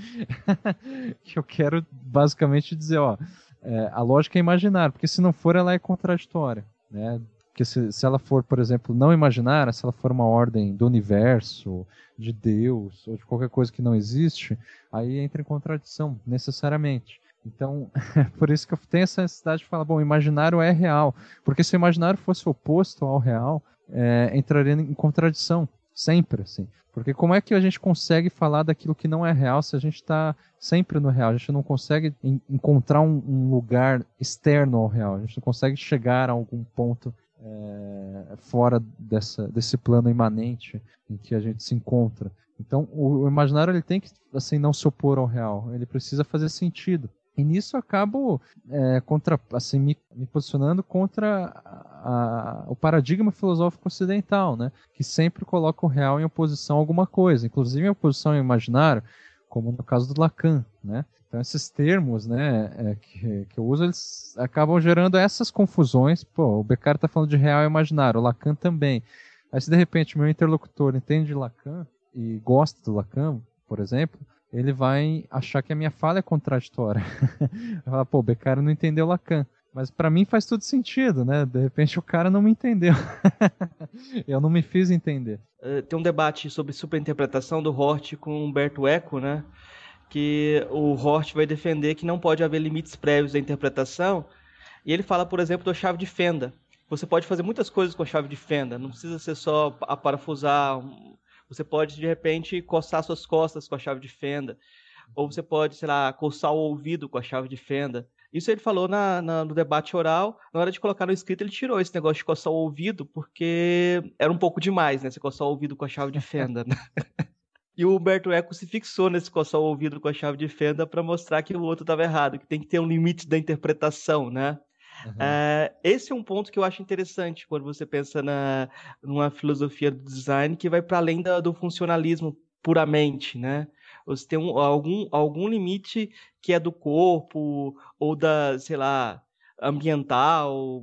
que eu quero basicamente dizer, ó, é, a lógica é imaginária, porque se não for, ela é contraditória, né? Porque se, se ela for, por exemplo, não imaginária, se ela for uma ordem do universo, de Deus, ou de qualquer coisa que não existe, aí entra em contradição, necessariamente. Então, por isso que eu tenho essa necessidade de falar, bom, o imaginário é real. Porque se o imaginário fosse oposto ao real, é, entraria em contradição, sempre, assim. Porque como é que a gente consegue falar daquilo que não é real se a gente está sempre no real? A gente não consegue encontrar um, um, lugar externo ao real. A gente não consegue chegar a algum ponto é, fora dessa, desse plano imanente em que a gente se encontra. Então, o, o imaginário ele tem que assim não se opor ao real. Ele precisa fazer sentido. E nisso acabo é, contra, assim, me, me, posicionando contra a, a, o paradigma filosófico ocidental, né? que sempre coloca o real em oposição a alguma coisa, inclusive em oposição ao imaginário, como no caso do Lacan. Né? Então esses termos né, é, que, que eu uso, eles acabam gerando essas confusões. Pô, o Beccari está falando de real e imaginário, o Lacan também. Aí se de repente meu interlocutor entende Lacan e gosta do Lacan, por exemplo, ele vai achar que a minha fala é contraditória. vai falar, pô, o Beccari não entendeu Lacan. Mas para mim faz todo sentido, né? De repente o cara não me entendeu. eu não me fiz entender. Uh, tem um debate sobre superinterpretação do Hort com Humberto Eco, né? Que o Hort vai defender que não pode haver limites prévios da interpretação. E ele fala, por exemplo, da chave de fenda. Você pode fazer muitas coisas com a chave de fenda. Não precisa ser só a parafusar. Você pode, de repente, coçar suas costas com a chave de fenda. Ou você pode, sei lá, coçar o ouvido com a chave de fenda. Isso ele falou na, na, no debate oral. Na hora de colocar no escrito, ele tirou esse negócio de coçar o ouvido, porque era um pouco demais, né? Você coçar o ouvido com a chave de fenda. Né? e o Humberto Eco se fixou nesse coçar o ouvido com a chave de fenda para mostrar que o outro estava errado, que tem que ter um limite da interpretação, né? Uhum. É, esse é um ponto que eu acho interessante quando você pensa na, numa filosofia do design que vai para além da, do funcionalismo puramente, né? Você tem um, algum, algum limite que é do corpo ou da, sei lá, ambiental,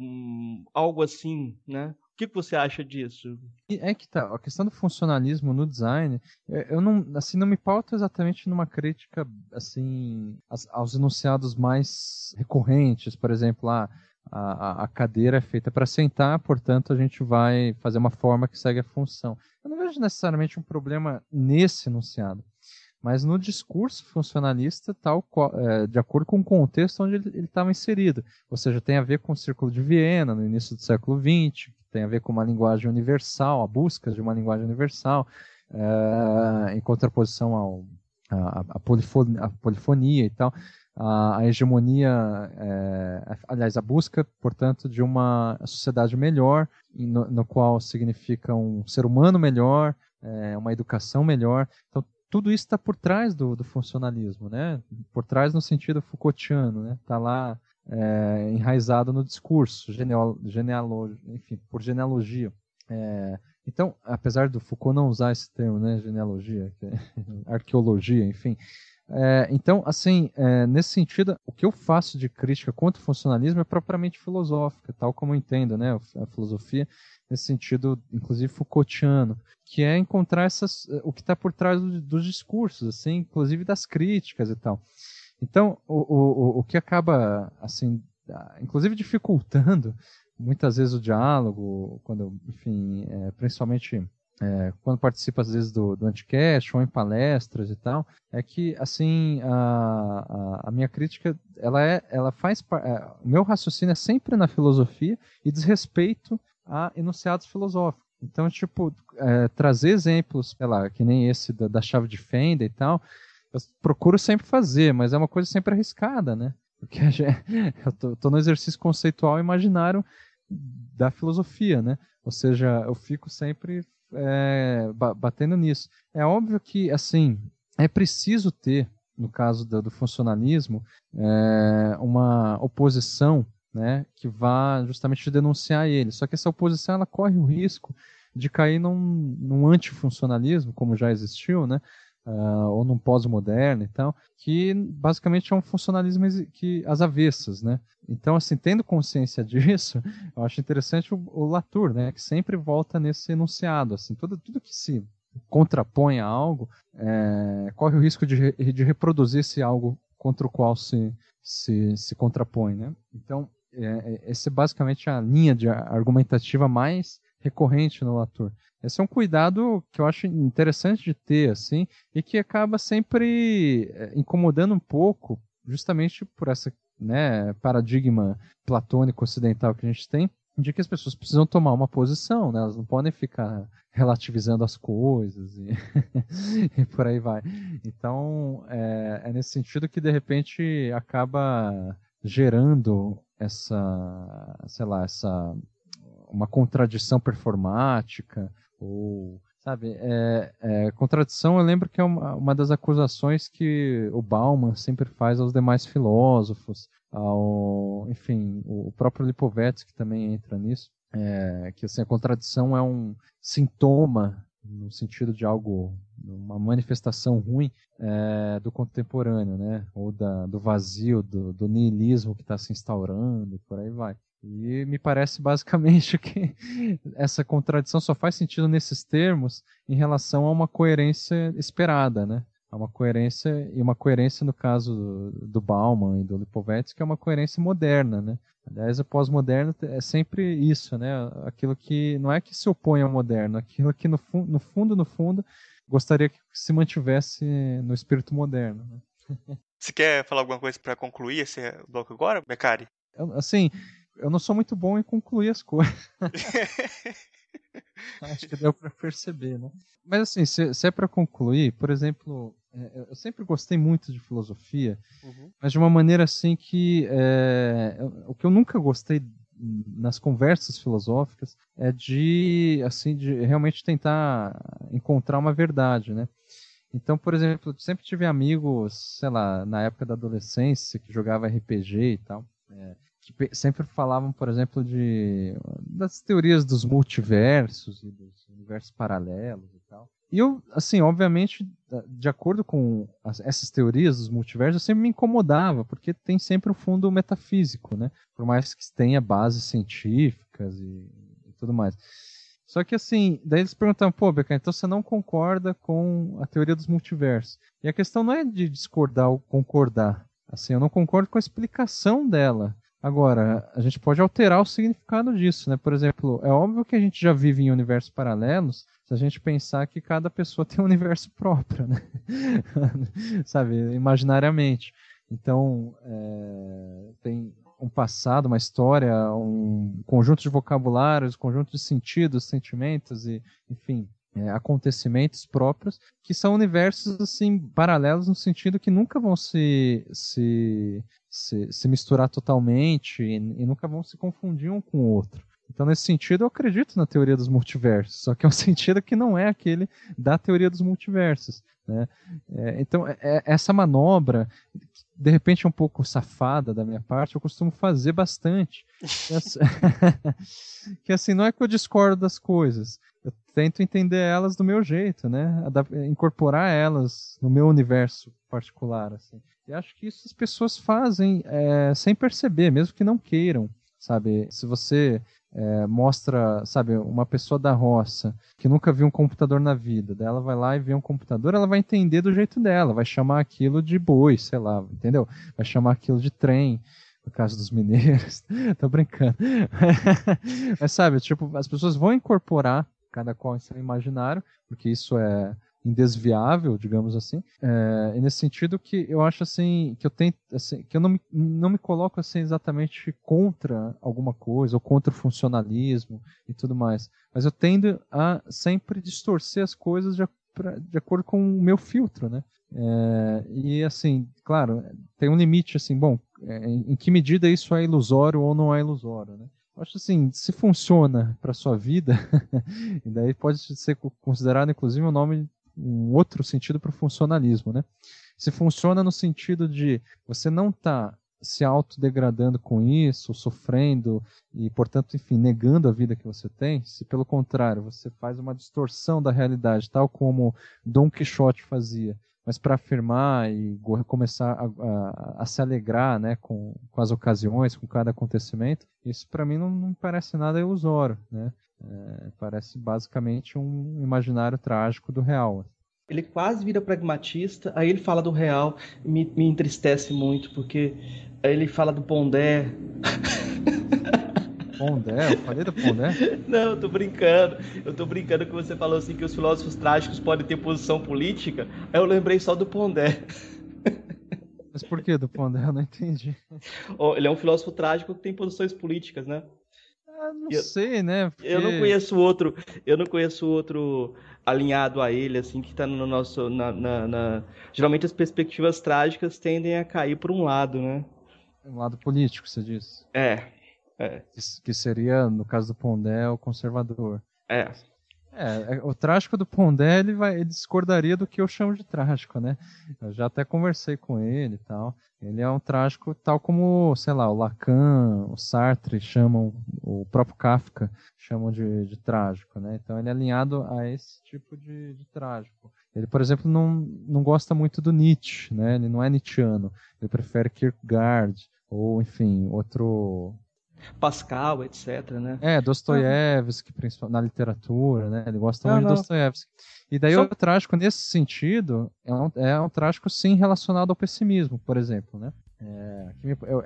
algo assim, né? O que, que você acha disso? É que tá, a questão do funcionalismo no design, é, eu não, assim, não me pauta exatamente numa crítica, assim, aos enunciados mais recorrentes, por exemplo, ah, a, a, cadeira é feita para sentar, portanto a gente vai fazer uma forma que segue a função. Eu não vejo necessariamente um problema nesse enunciado mas no discurso funcionalista, tal, é, de acordo com o contexto onde ele estava inserido. Ou seja, tem a ver com o Círculo de Viena, no início do século XX, tem a ver com uma linguagem universal, a busca de uma linguagem universal, é, em contraposição ao, a, a, polifonia, a polifonia e tal, a, hegemonia, é, aliás, a busca, portanto, de uma sociedade melhor, no, no qual significa um ser humano melhor, é, uma educação melhor. Então, tudo isso está por trás do, do, funcionalismo, né? Por trás no sentido Foucaultiano, né? Está lá é, enraizado no discurso, genealo, enfim, por genealogia. É, então, apesar do Foucault não usar esse termo, né, genealogia, é arqueologia, enfim. É, então, assim, é, nesse sentido, o que eu faço de crítica contra o funcionalismo é propriamente filosófica, tal como eu entendo, né, a filosofia nesse sentido, inclusive Foucaultiano, que é encontrar essas, o que está por trás do, dos discursos, assim, inclusive das críticas e tal. Então, o, o, o que acaba, assim, inclusive dificultando muitas vezes o diálogo, quando, enfim, é, principalmente é, quando participa às vezes do, do Anticast ou em palestras e tal, é que assim a, a, a minha crítica ela é, ela faz é, o meu raciocínio é sempre na filosofia e desrespeito a enunciados filosóficos. Então, tipo, é, trazer exemplos, sei lá, que nem esse da, da chave de fenda e tal, eu procuro sempre fazer, mas é uma coisa sempre arriscada, né? Porque eu tô, tô no exercício conceitual imaginário da filosofia, né? Ou seja, eu fico sempre é, batendo nisso. É óbvio que, assim, é preciso ter, no caso do, do funcionalismo, é, uma oposição né, que vá justamente denunciar ele. Só que essa oposição ela corre o risco de cair num, num antifuncionalismo, como já existiu, né, uh, ou num pós-moderno e tal, que basicamente é um funcionalismo que às avessas, né. Então, assim, tendo consciência disso, eu acho interessante o, o Latour, né, que sempre volta nesse enunciado, assim, tudo, tudo que se contrapõe a algo, é, corre o risco de, de reproduzir esse algo contra o qual se, se, se contrapõe, né? Então, é, é, essa é basicamente a linha de argumentativa mais recorrente no Latour. Esse é um cuidado que eu acho interessante de ter, assim, e que acaba sempre é, incomodando um pouco, justamente por essa né, paradigma platônico ocidental que a gente tem, de que as pessoas precisam tomar uma posição, né? elas não podem ficar relativizando as coisas e, e por aí vai. Então, é, é nesse sentido que de repente acaba gerando essa, sei lá, essa uma contradição performática ou sabe é, é, contradição eu lembro que é uma, uma das acusações que o Bauman sempre faz aos demais filósofos ao enfim o próprio Lipovetsky também entra nisso é, que assim a contradição é um sintoma no sentido de algo, uma manifestação ruim é, do contemporâneo, né? Ou da, do vazio, do, do niilismo que está se instaurando, por aí vai. E me parece basicamente que essa contradição só faz sentido nesses termos em relação a uma coerência esperada, né? A uma coerência, e uma coerência no caso do Bauman e do Lipovetsky é uma coerência moderna, né? Aliás, o pós-moderno é sempre isso, né? Aquilo que não é que se opõe ao moderno, aquilo que no, fu no fundo, no fundo, gostaria que se mantivesse no espírito moderno. Né? Você quer falar alguma coisa para concluir esse bloco agora, Beccari? Assim, eu não sou muito bom em concluir as coisas. Acho que deu para perceber, né? Mas assim, se, se é para concluir, por exemplo, é, eu sempre gostei muito de filosofia, uhum. mas de uma maneira assim que é, o que eu nunca gostei nas conversas filosóficas é de assim de realmente tentar encontrar uma verdade, né? Então, por exemplo, sempre tive amigos, sei lá, na época da adolescência que jogava RPG e tal. É, que sempre falavam, por exemplo, de das teorias dos multiversos e dos universos paralelos e tal. E eu, assim, obviamente, de acordo com as, essas teorias dos multiversos, eu sempre me incomodava, porque tem sempre um fundo metafísico, né? Por mais que tenha bases científicas e, e tudo mais. Só que assim, daí eles perguntam, pô, Beca, então você não concorda com a teoria dos multiversos. E a questão não é de discordar ou concordar. Assim, eu não concordo com a explicação dela. Agora, a gente pode alterar o significado disso, né? Por exemplo, é óbvio que a gente já vive em universos paralelos se a gente pensar que cada pessoa tem um universo próprio, né? Sabe, imaginariamente. Então, é, tem um passado, uma história, um conjunto de vocabulários, um conjunto de sentidos, sentimentos e, enfim, é, acontecimentos próprios que são universos assim paralelos no sentido que nunca vão se se, se, se misturar totalmente e, e, nunca vão se confundir um com o outro. Então, nesse sentido, eu acredito na teoria dos multiversos, só que é um sentido que não é aquele da teoria dos multiversos. Né? É, então, é, é essa manobra, de repente é um pouco safada da minha parte, eu costumo fazer bastante. que assim, não é que eu discordo das coisas, eu tento entender elas do meu jeito, né? Incorporar elas no meu universo particular, assim. E acho que isso as pessoas fazem é, sem perceber, mesmo que não queiram, sabe? Se você é, mostra, sabe, uma pessoa da roça que nunca viu um computador na vida, dela vai lá e vê um computador, ela vai entender do jeito dela, vai chamar aquilo de boi, sei lá, entendeu? Vai chamar aquilo de trem, no caso dos mineiros, tô brincando. Mas sabe, tipo, as pessoas vão incorporar cada qual em seu imaginário, porque isso é indesviável, digamos assim. É, e nesse sentido que eu acho assim que eu tento assim, que eu não me, não me coloco assim exatamente contra alguma coisa ou contra o funcionalismo e tudo mais, mas eu tendo a sempre distorcer as coisas de, de acordo com o meu filtro, né? É, e assim, claro, tem um limite assim, bom, é, em, em que medida isso é ilusório ou não é ilusório, né? Acho assim, se funciona para sua vida, e daí pode ser considerado inclusive um nome um outro sentido para o funcionalismo, né? Se funciona no sentido de você não está se autodegradando com isso, sofrendo e, portanto, enfim, negando a vida que você tem, se pelo contrário você faz uma distorção da realidade, tal como Dom Quixote fazia, mas para afirmar e começar a, a, a, se alegrar né, com, com as ocasiões, com cada acontecimento, isso para mim não, não parece nada ilusório, né? É, parece basicamente um imaginário trágico do real. Ele quase vira pragmatista, aí ele fala do real, me, me entristece muito, porque aí ele fala do Pondé. Pondé? Eu falei do Pondé? Não, eu tô brincando. Eu tô brincando que você falou assim que os filósofos trágicos podem ter posição política. Aí eu lembrei só do Pondé. Mas por que do Pondé? Eu não entendi. Oh, ele é um filósofo trágico que tem posições políticas, né? Ah, não eu, sei, né? Porque... Eu não conheço outro, eu não conheço outro alinhado a ele, assim, que tá no nosso. Na, na, na... Geralmente as perspectivas trágicas tendem a cair por um lado, né? Um lado político, você diz. É. é. Que, que seria, no caso do Pondé, o conservador. É. É, é, o trágico do Pondé, ele, vai, ele discordaria do que eu chamo de trágico, né? Eu já até conversei com ele e tal. Ele é um trágico tal como, sei lá, o Lacan, o Sartre chamam, o próprio Kafka chamam de, de trágico, né? Então ele é alinhado a esse tipo de, de trágico. Ele, por exemplo, não, não gosta muito do Nietzsche, né? Ele não é Nietzscheano. Ele prefere Kierkegaard, ou, enfim, outro Pascal, etc, né? É, Dostoiévski, uhum. na literatura, né? Ele gosta muito de Dostoiévski. E daí Só... o trágico, nesse sentido, é um, é um trágico, sim, relacionado ao pessimismo, por exemplo, né? É,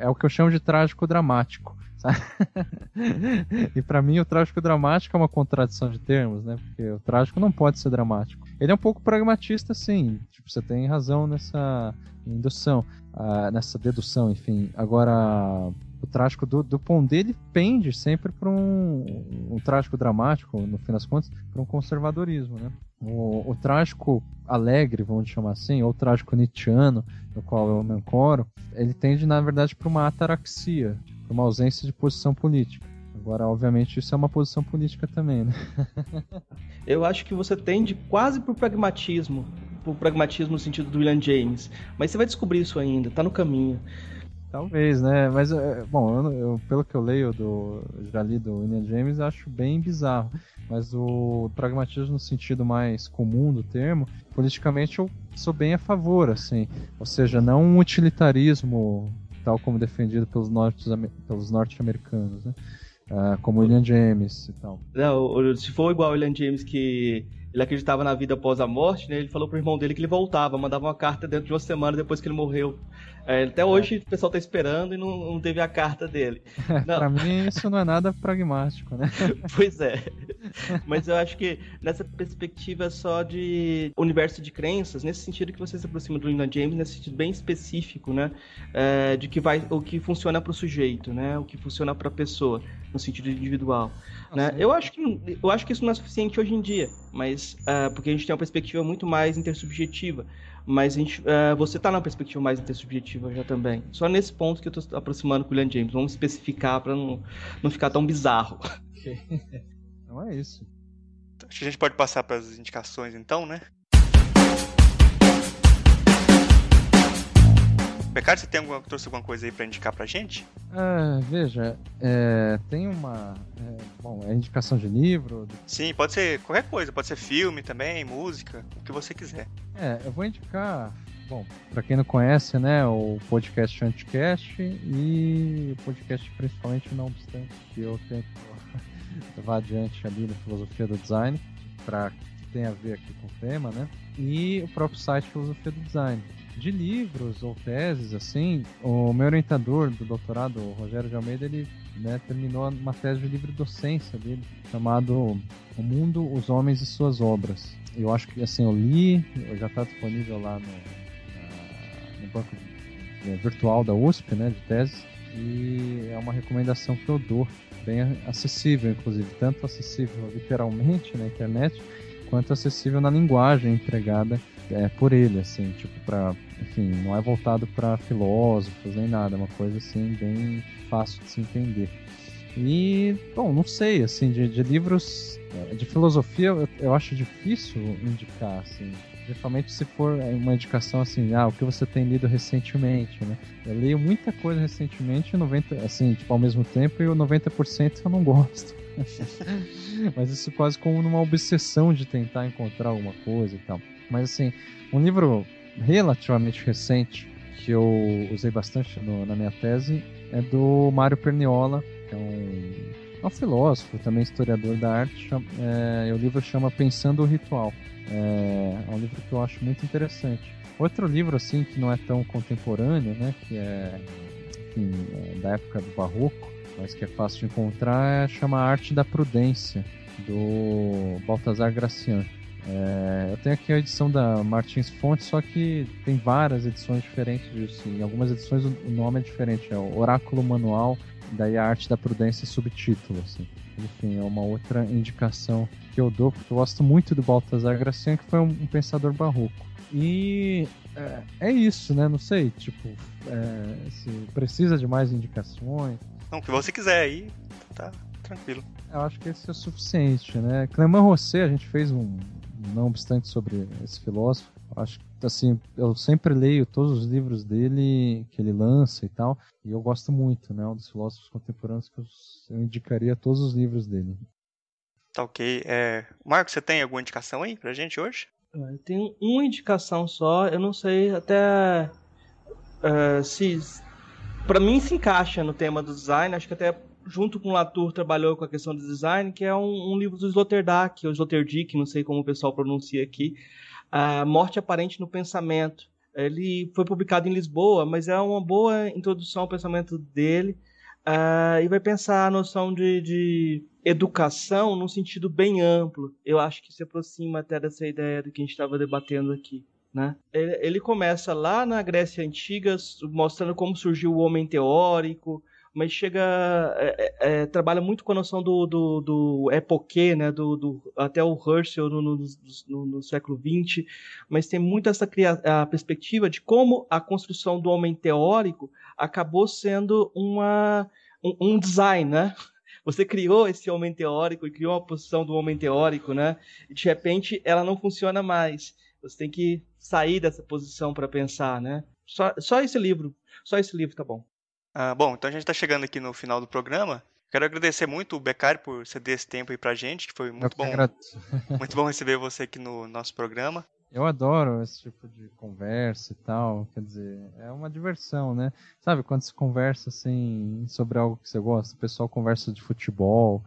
é, o que eu chamo de trágico dramático. e para mim o trágico dramático é uma contradição de termos, né? Porque o trágico não pode ser dramático. Ele é um pouco pragmatista, sim. Tipo, você tem razão nessa indução, uh, nessa dedução, enfim. Agora, o trágico do, do Pondé ele pende sempre para um, um trágico dramático, no fim das contas, para um conservadorismo, né? O, o, trágico alegre, vamos chamar assim, ou o trágico nietzscheano, no qual eu me ancoro, ele tende, na verdade, para uma ataraxia, para uma ausência de posição política. Agora, obviamente, isso é uma posição política também, né? eu acho que você tende quase por pragmatismo, por pragmatismo no sentido do William James, mas você vai descobrir isso ainda, está no caminho. Talvez, né? Mas, é, bom, eu, eu, pelo que eu leio do já li do William James, acho bem bizarro. Mas o pragmatismo no sentido mais comum do termo, politicamente eu sou bem a favor, assim. Ou seja, não um utilitarismo tal como defendido pelos, norte, pelos norte-americanos, né? Uh, como William James e tal. Não, se for igual William James que ele acreditava na vida após a morte, né? Ele falou pro irmão dele que ele voltava, mandava uma carta dentro de uma semana depois que ele morreu. É, até hoje o pessoal tá esperando e não, não teve a carta dele. pra mim isso não é nada pragmático, né? pois é. Mas eu acho que nessa perspectiva só de universo de crenças, nesse sentido que você se aproxima do Linda James, nesse sentido bem específico, né? É, de que vai o que funciona para o sujeito, né? O que funciona para a pessoa, no sentido individual. Né? Eu, acho que, eu acho que isso não é suficiente hoje em dia, mas uh, porque a gente tem uma perspectiva muito mais intersubjetiva. Mas a gente, uh, você está numa perspectiva mais intersubjetiva já também. Só nesse ponto que eu estou aproximando com o William James. Vamos especificar para não, não ficar tão bizarro. Então é isso. Acho que a gente pode passar para as indicações então, né? Becari, você tem alguma, trouxe alguma coisa aí para indicar pra gente? Ah, veja, é, tem uma. É, bom, é indicação de livro? Sim, pode ser qualquer coisa, pode ser filme também, música, o que você quiser. É, eu vou indicar. Bom, para quem não conhece, né, o podcast Anticast e o podcast principalmente Não Obstante, que eu tento levar adiante ali na filosofia do design, para que tenha a ver aqui com o tema, né? E o próprio site Filosofia do Design de livros ou teses, assim, o meu orientador do doutorado, o Rogério de Almeida, ele né, terminou uma tese de livro docência dele, chamado O Mundo, os Homens e Suas Obras. Eu acho que, assim, eu li, já está disponível lá no, na, no banco é, virtual da USP, né, de teses, e é uma recomendação que eu dou, bem acessível, inclusive, tanto acessível literalmente na internet, quanto acessível na linguagem empregada é, por ele, assim, tipo, pra. Enfim, não é voltado para filósofos nem nada, é uma coisa assim, bem fácil de se entender. E, bom, não sei, assim, de, de livros é, de filosofia eu, eu, acho difícil indicar, assim. Principalmente se for uma indicação assim, ah, o que você tem lido recentemente, né? Eu leio muita coisa recentemente, 90, assim, tipo, ao mesmo tempo, e o 90% eu não gosto. Mas isso quase como numa obsessão de tentar encontrar alguma coisa e tal. Mas assim, um livro relativamente recente que eu usei bastante no, na minha tese é do Mário Perniola, que é um, é um filósofo, também historiador da arte. É, o livro chama Pensando o Ritual. É, é um livro que eu acho muito interessante. Outro livro assim que não é tão contemporâneo, né, que é, enfim, é da época do Barroco, mas que é fácil de encontrar, é, chama Arte da Prudência, do Baltazar Gracian. É, eu tenho aqui a edição da Martins Fontes, só que tem várias edições diferentes disso. Em algumas edições o nome é diferente, é o Oráculo Manual, daí a Arte da Prudência subtítulo. Assim. Enfim, é uma outra indicação que eu dou, porque eu gosto muito do Baltazar Gracian, que foi um, um pensador barroco. E é, é, isso, né? Não sei, tipo, é, se precisa de mais indicações. Não, o que você quiser aí, tá tranquilo. Eu acho que esse é o suficiente, né? Clément Rosset, a gente fez um, não obstante sobre esse filósofo, acho que assim, eu sempre leio todos os livros dele que ele lança e tal, e eu gosto muito, né, um dos filósofos contemporâneos que eu, indicaria todos os livros dele. Tá ok. É... Marcos, você tem alguma indicação aí pra gente hoje? Eu tenho uma indicação só, eu não sei até uh, se para mim se encaixa no tema do design, acho que até junto com o Latour, trabalhou com a questão do design, que é um, um livro do Sloterdijk, ou Sloterdijk, não sei como o pessoal pronuncia aqui, a Morte Aparente no Pensamento. Ele foi publicado em Lisboa, mas é uma boa introdução ao pensamento dele, uh, e vai pensar a noção de, de educação num sentido bem amplo. Eu acho que se aproxima até dessa ideia do que a gente estava debatendo aqui. Né? Ele, ele, começa lá na Grécia Antiga, mostrando como surgiu o homem teórico, mas chega é, é, é, trabalha muito com a noção do, do, do epoquê, né, do, do, até o Herschel no, no, no, no século XX, mas tem muito essa a perspectiva de como a construção do homem teórico acabou sendo uma, um, um design, né? Você criou esse homem teórico e criou uma posição do homem teórico, né? E de repente ela não funciona mais. Você tem que sair dessa posição para pensar, né? Só, só esse livro, só esse livro tá bom. Ah, bom, então a gente está chegando aqui no final do programa. Quero agradecer muito o Becari por ceder esse tempo aí pra gente, que foi muito bom. muito bom receber você aqui no nosso programa. Eu adoro esse tipo de conversa e tal, quer dizer, é uma diversão, né? Sabe, quando se conversa assim sobre algo que você gosta, o pessoal conversa de futebol,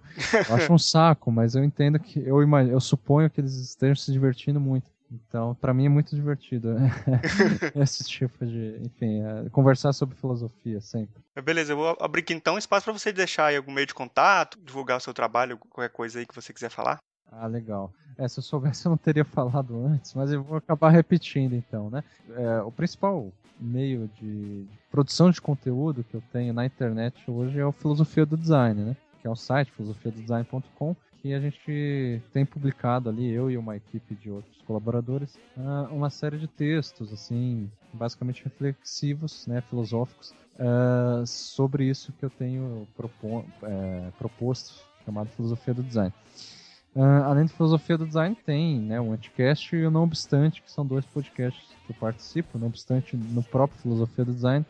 eu acho um saco, mas eu entendo que, eu, imagino, eu suponho que eles estejam se divertindo muito. Então, para mim é muito divertido esse tipo de, enfim, é, conversar sobre filosofia sempre. Beleza, eu vou abrir aqui então espaço para você deixar aí algum meio de contato, divulgar o seu trabalho, qualquer coisa aí que você quiser falar. Ah, legal. É, se eu soubesse eu não teria falado antes, mas eu vou acabar repetindo então, né? É, o principal meio de produção de conteúdo que eu tenho na internet hoje é o Filosofia do Design, né? Que é o site filosofiadodesign.com que a gente tem publicado ali, eu e uma equipe de outros colaboradores, ah, uma série de textos, assim, basicamente reflexivos, né, filosóficos, uh, sobre isso que eu tenho é, proposto, chamado Filosofia do Design. Uh, além de Filosofia do Design, tem né, o Anticast e o Não Obstante, que são dois podcasts que eu participo, não obstante no próprio Filosofia do Design,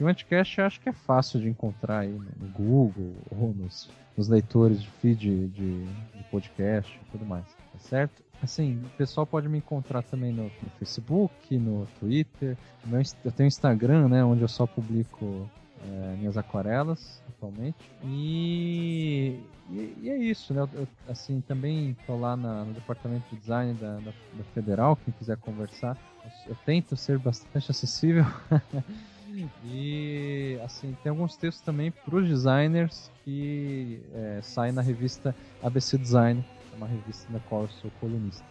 e o Anticast acho que é fácil de encontrar aí no Google ou nos, nos leitores de feed de, de podcast e tudo mais, tá certo? Assim, o pessoal pode me encontrar também no, no Facebook, no Twitter, meu, eu tenho Instagram, né, onde eu só publico é, minhas aquarelas atualmente. E, e, e, é isso, né? Eu, assim, também estou lá na, no departamento de design da, da, da Federal, quem quiser conversar. Eu, eu tento ser bastante acessível. E assim, tem alguns textos também para os designers que é, saem na revista ABC Design, é uma revista na qual eu sou colunista.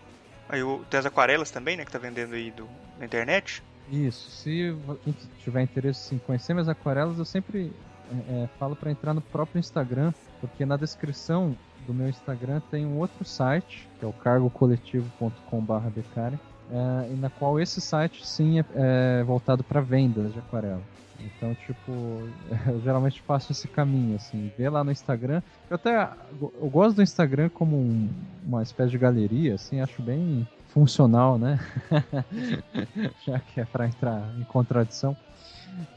Aí tem as aquarelas também, né, que tá vendendo aí do, na internet? Isso, se quem tiver interesse em conhecer minhas aquarelas, eu sempre é, é falo para entrar no próprio Instagram, porque na descrição do meu Instagram tem um outro site, que é o cargocoletivo.com.br, é, e na qual esse site sim é, é voltado para vendas de aquarela. Então, tipo, eu geralmente faço esse caminho, assim, ver lá no Instagram. Eu até eu gosto do Instagram como um, uma espécie de galeria, assim, acho bem funcional, né? Já que é para entrar em contradição.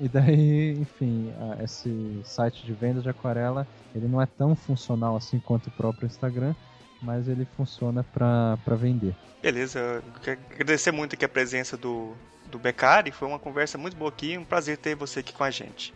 E daí, enfim, esse site de venda de aquarela, ele não é tão funcional assim quanto o próprio Instagram, mas ele funciona para vender. Beleza, quero agradecer muito aqui a presença do, do Beccari, foi uma conversa muito boa aqui, um prazer ter você aqui com a gente.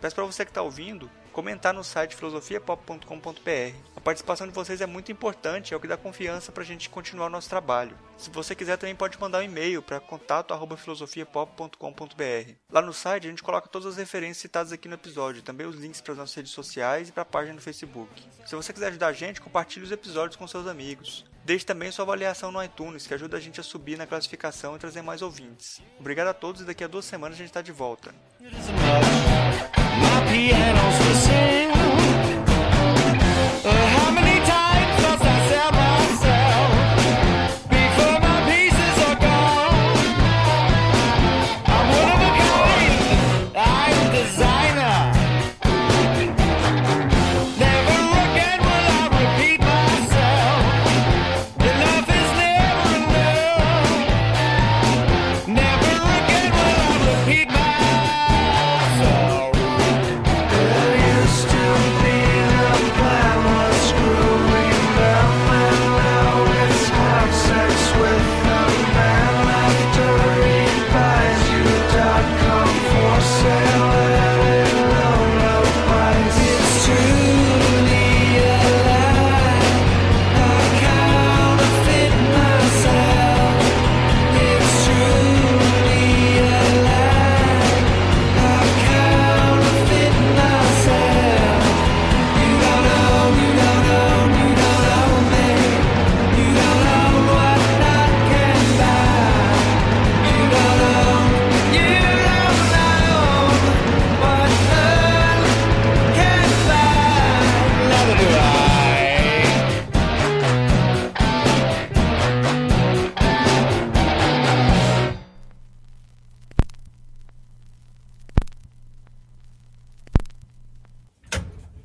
Peço para você que está ouvindo comentar no site filosofiapop.com.br. A participação de vocês é muito importante, é o que dá confiança para a gente continuar o nosso trabalho. Se você quiser, também pode mandar um e-mail para contato@filosofiapop.com.br. Lá no site a gente coloca todas as referências citadas aqui no episódio, também os links para as nossas redes sociais e para a página no Facebook. Se você quiser ajudar a gente, compartilhe os episódios com seus amigos. Deixe também sua avaliação no iTunes, que ajuda a gente a subir na classificação e trazer mais ouvintes. Obrigado a todos e daqui a duas semanas a gente está de volta. pianos to sing.